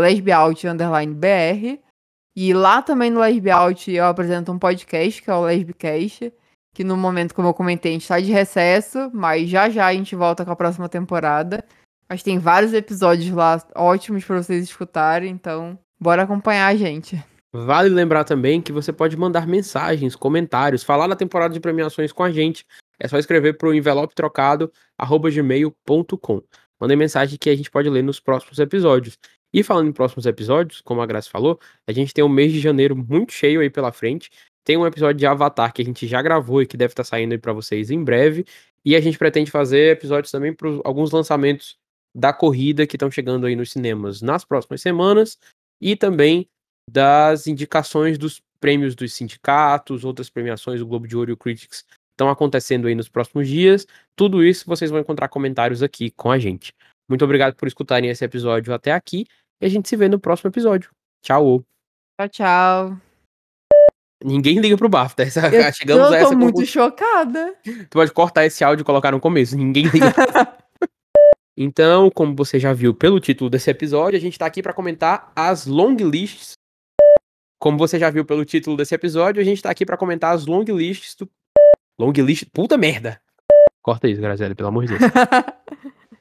E lá também no Lesbiaut eu apresento um podcast, que é o Lesbicast, que no momento, como eu comentei, a gente tá de recesso, mas já já a gente volta com a próxima temporada. Mas tem vários episódios lá ótimos para vocês escutarem, então bora acompanhar a gente. Vale lembrar também que você pode mandar mensagens, comentários, falar na temporada de premiações com a gente. É só escrever para o envelope trocado gmail.com. Mandem mensagem que a gente pode ler nos próximos episódios. E falando em próximos episódios, como a Graça falou, a gente tem um mês de janeiro muito cheio aí pela frente. Tem um episódio de Avatar que a gente já gravou e que deve estar tá saindo aí para vocês em breve. E a gente pretende fazer episódios também para alguns lançamentos da corrida que estão chegando aí nos cinemas nas próximas semanas. E também das indicações dos prêmios dos sindicatos, outras premiações, o Globo de Ouro e o Critics estão acontecendo aí nos próximos dias. Tudo isso vocês vão encontrar comentários aqui com a gente. Muito obrigado por escutarem esse episódio até aqui e a gente se vê no próximo episódio. Tchau. Tchau, tchau. Ninguém liga pro BAFTA. Essa, eu, chegamos eu tô muito conclu... chocada. Tu pode cortar esse áudio e colocar no começo. Ninguém liga. então, como você já viu pelo título desse episódio, a gente tá aqui para comentar as long lists como você já viu pelo título desse episódio, a gente tá aqui para comentar as long lists do. Long list. Puta merda! Corta isso, Graziella, pelo amor de Deus.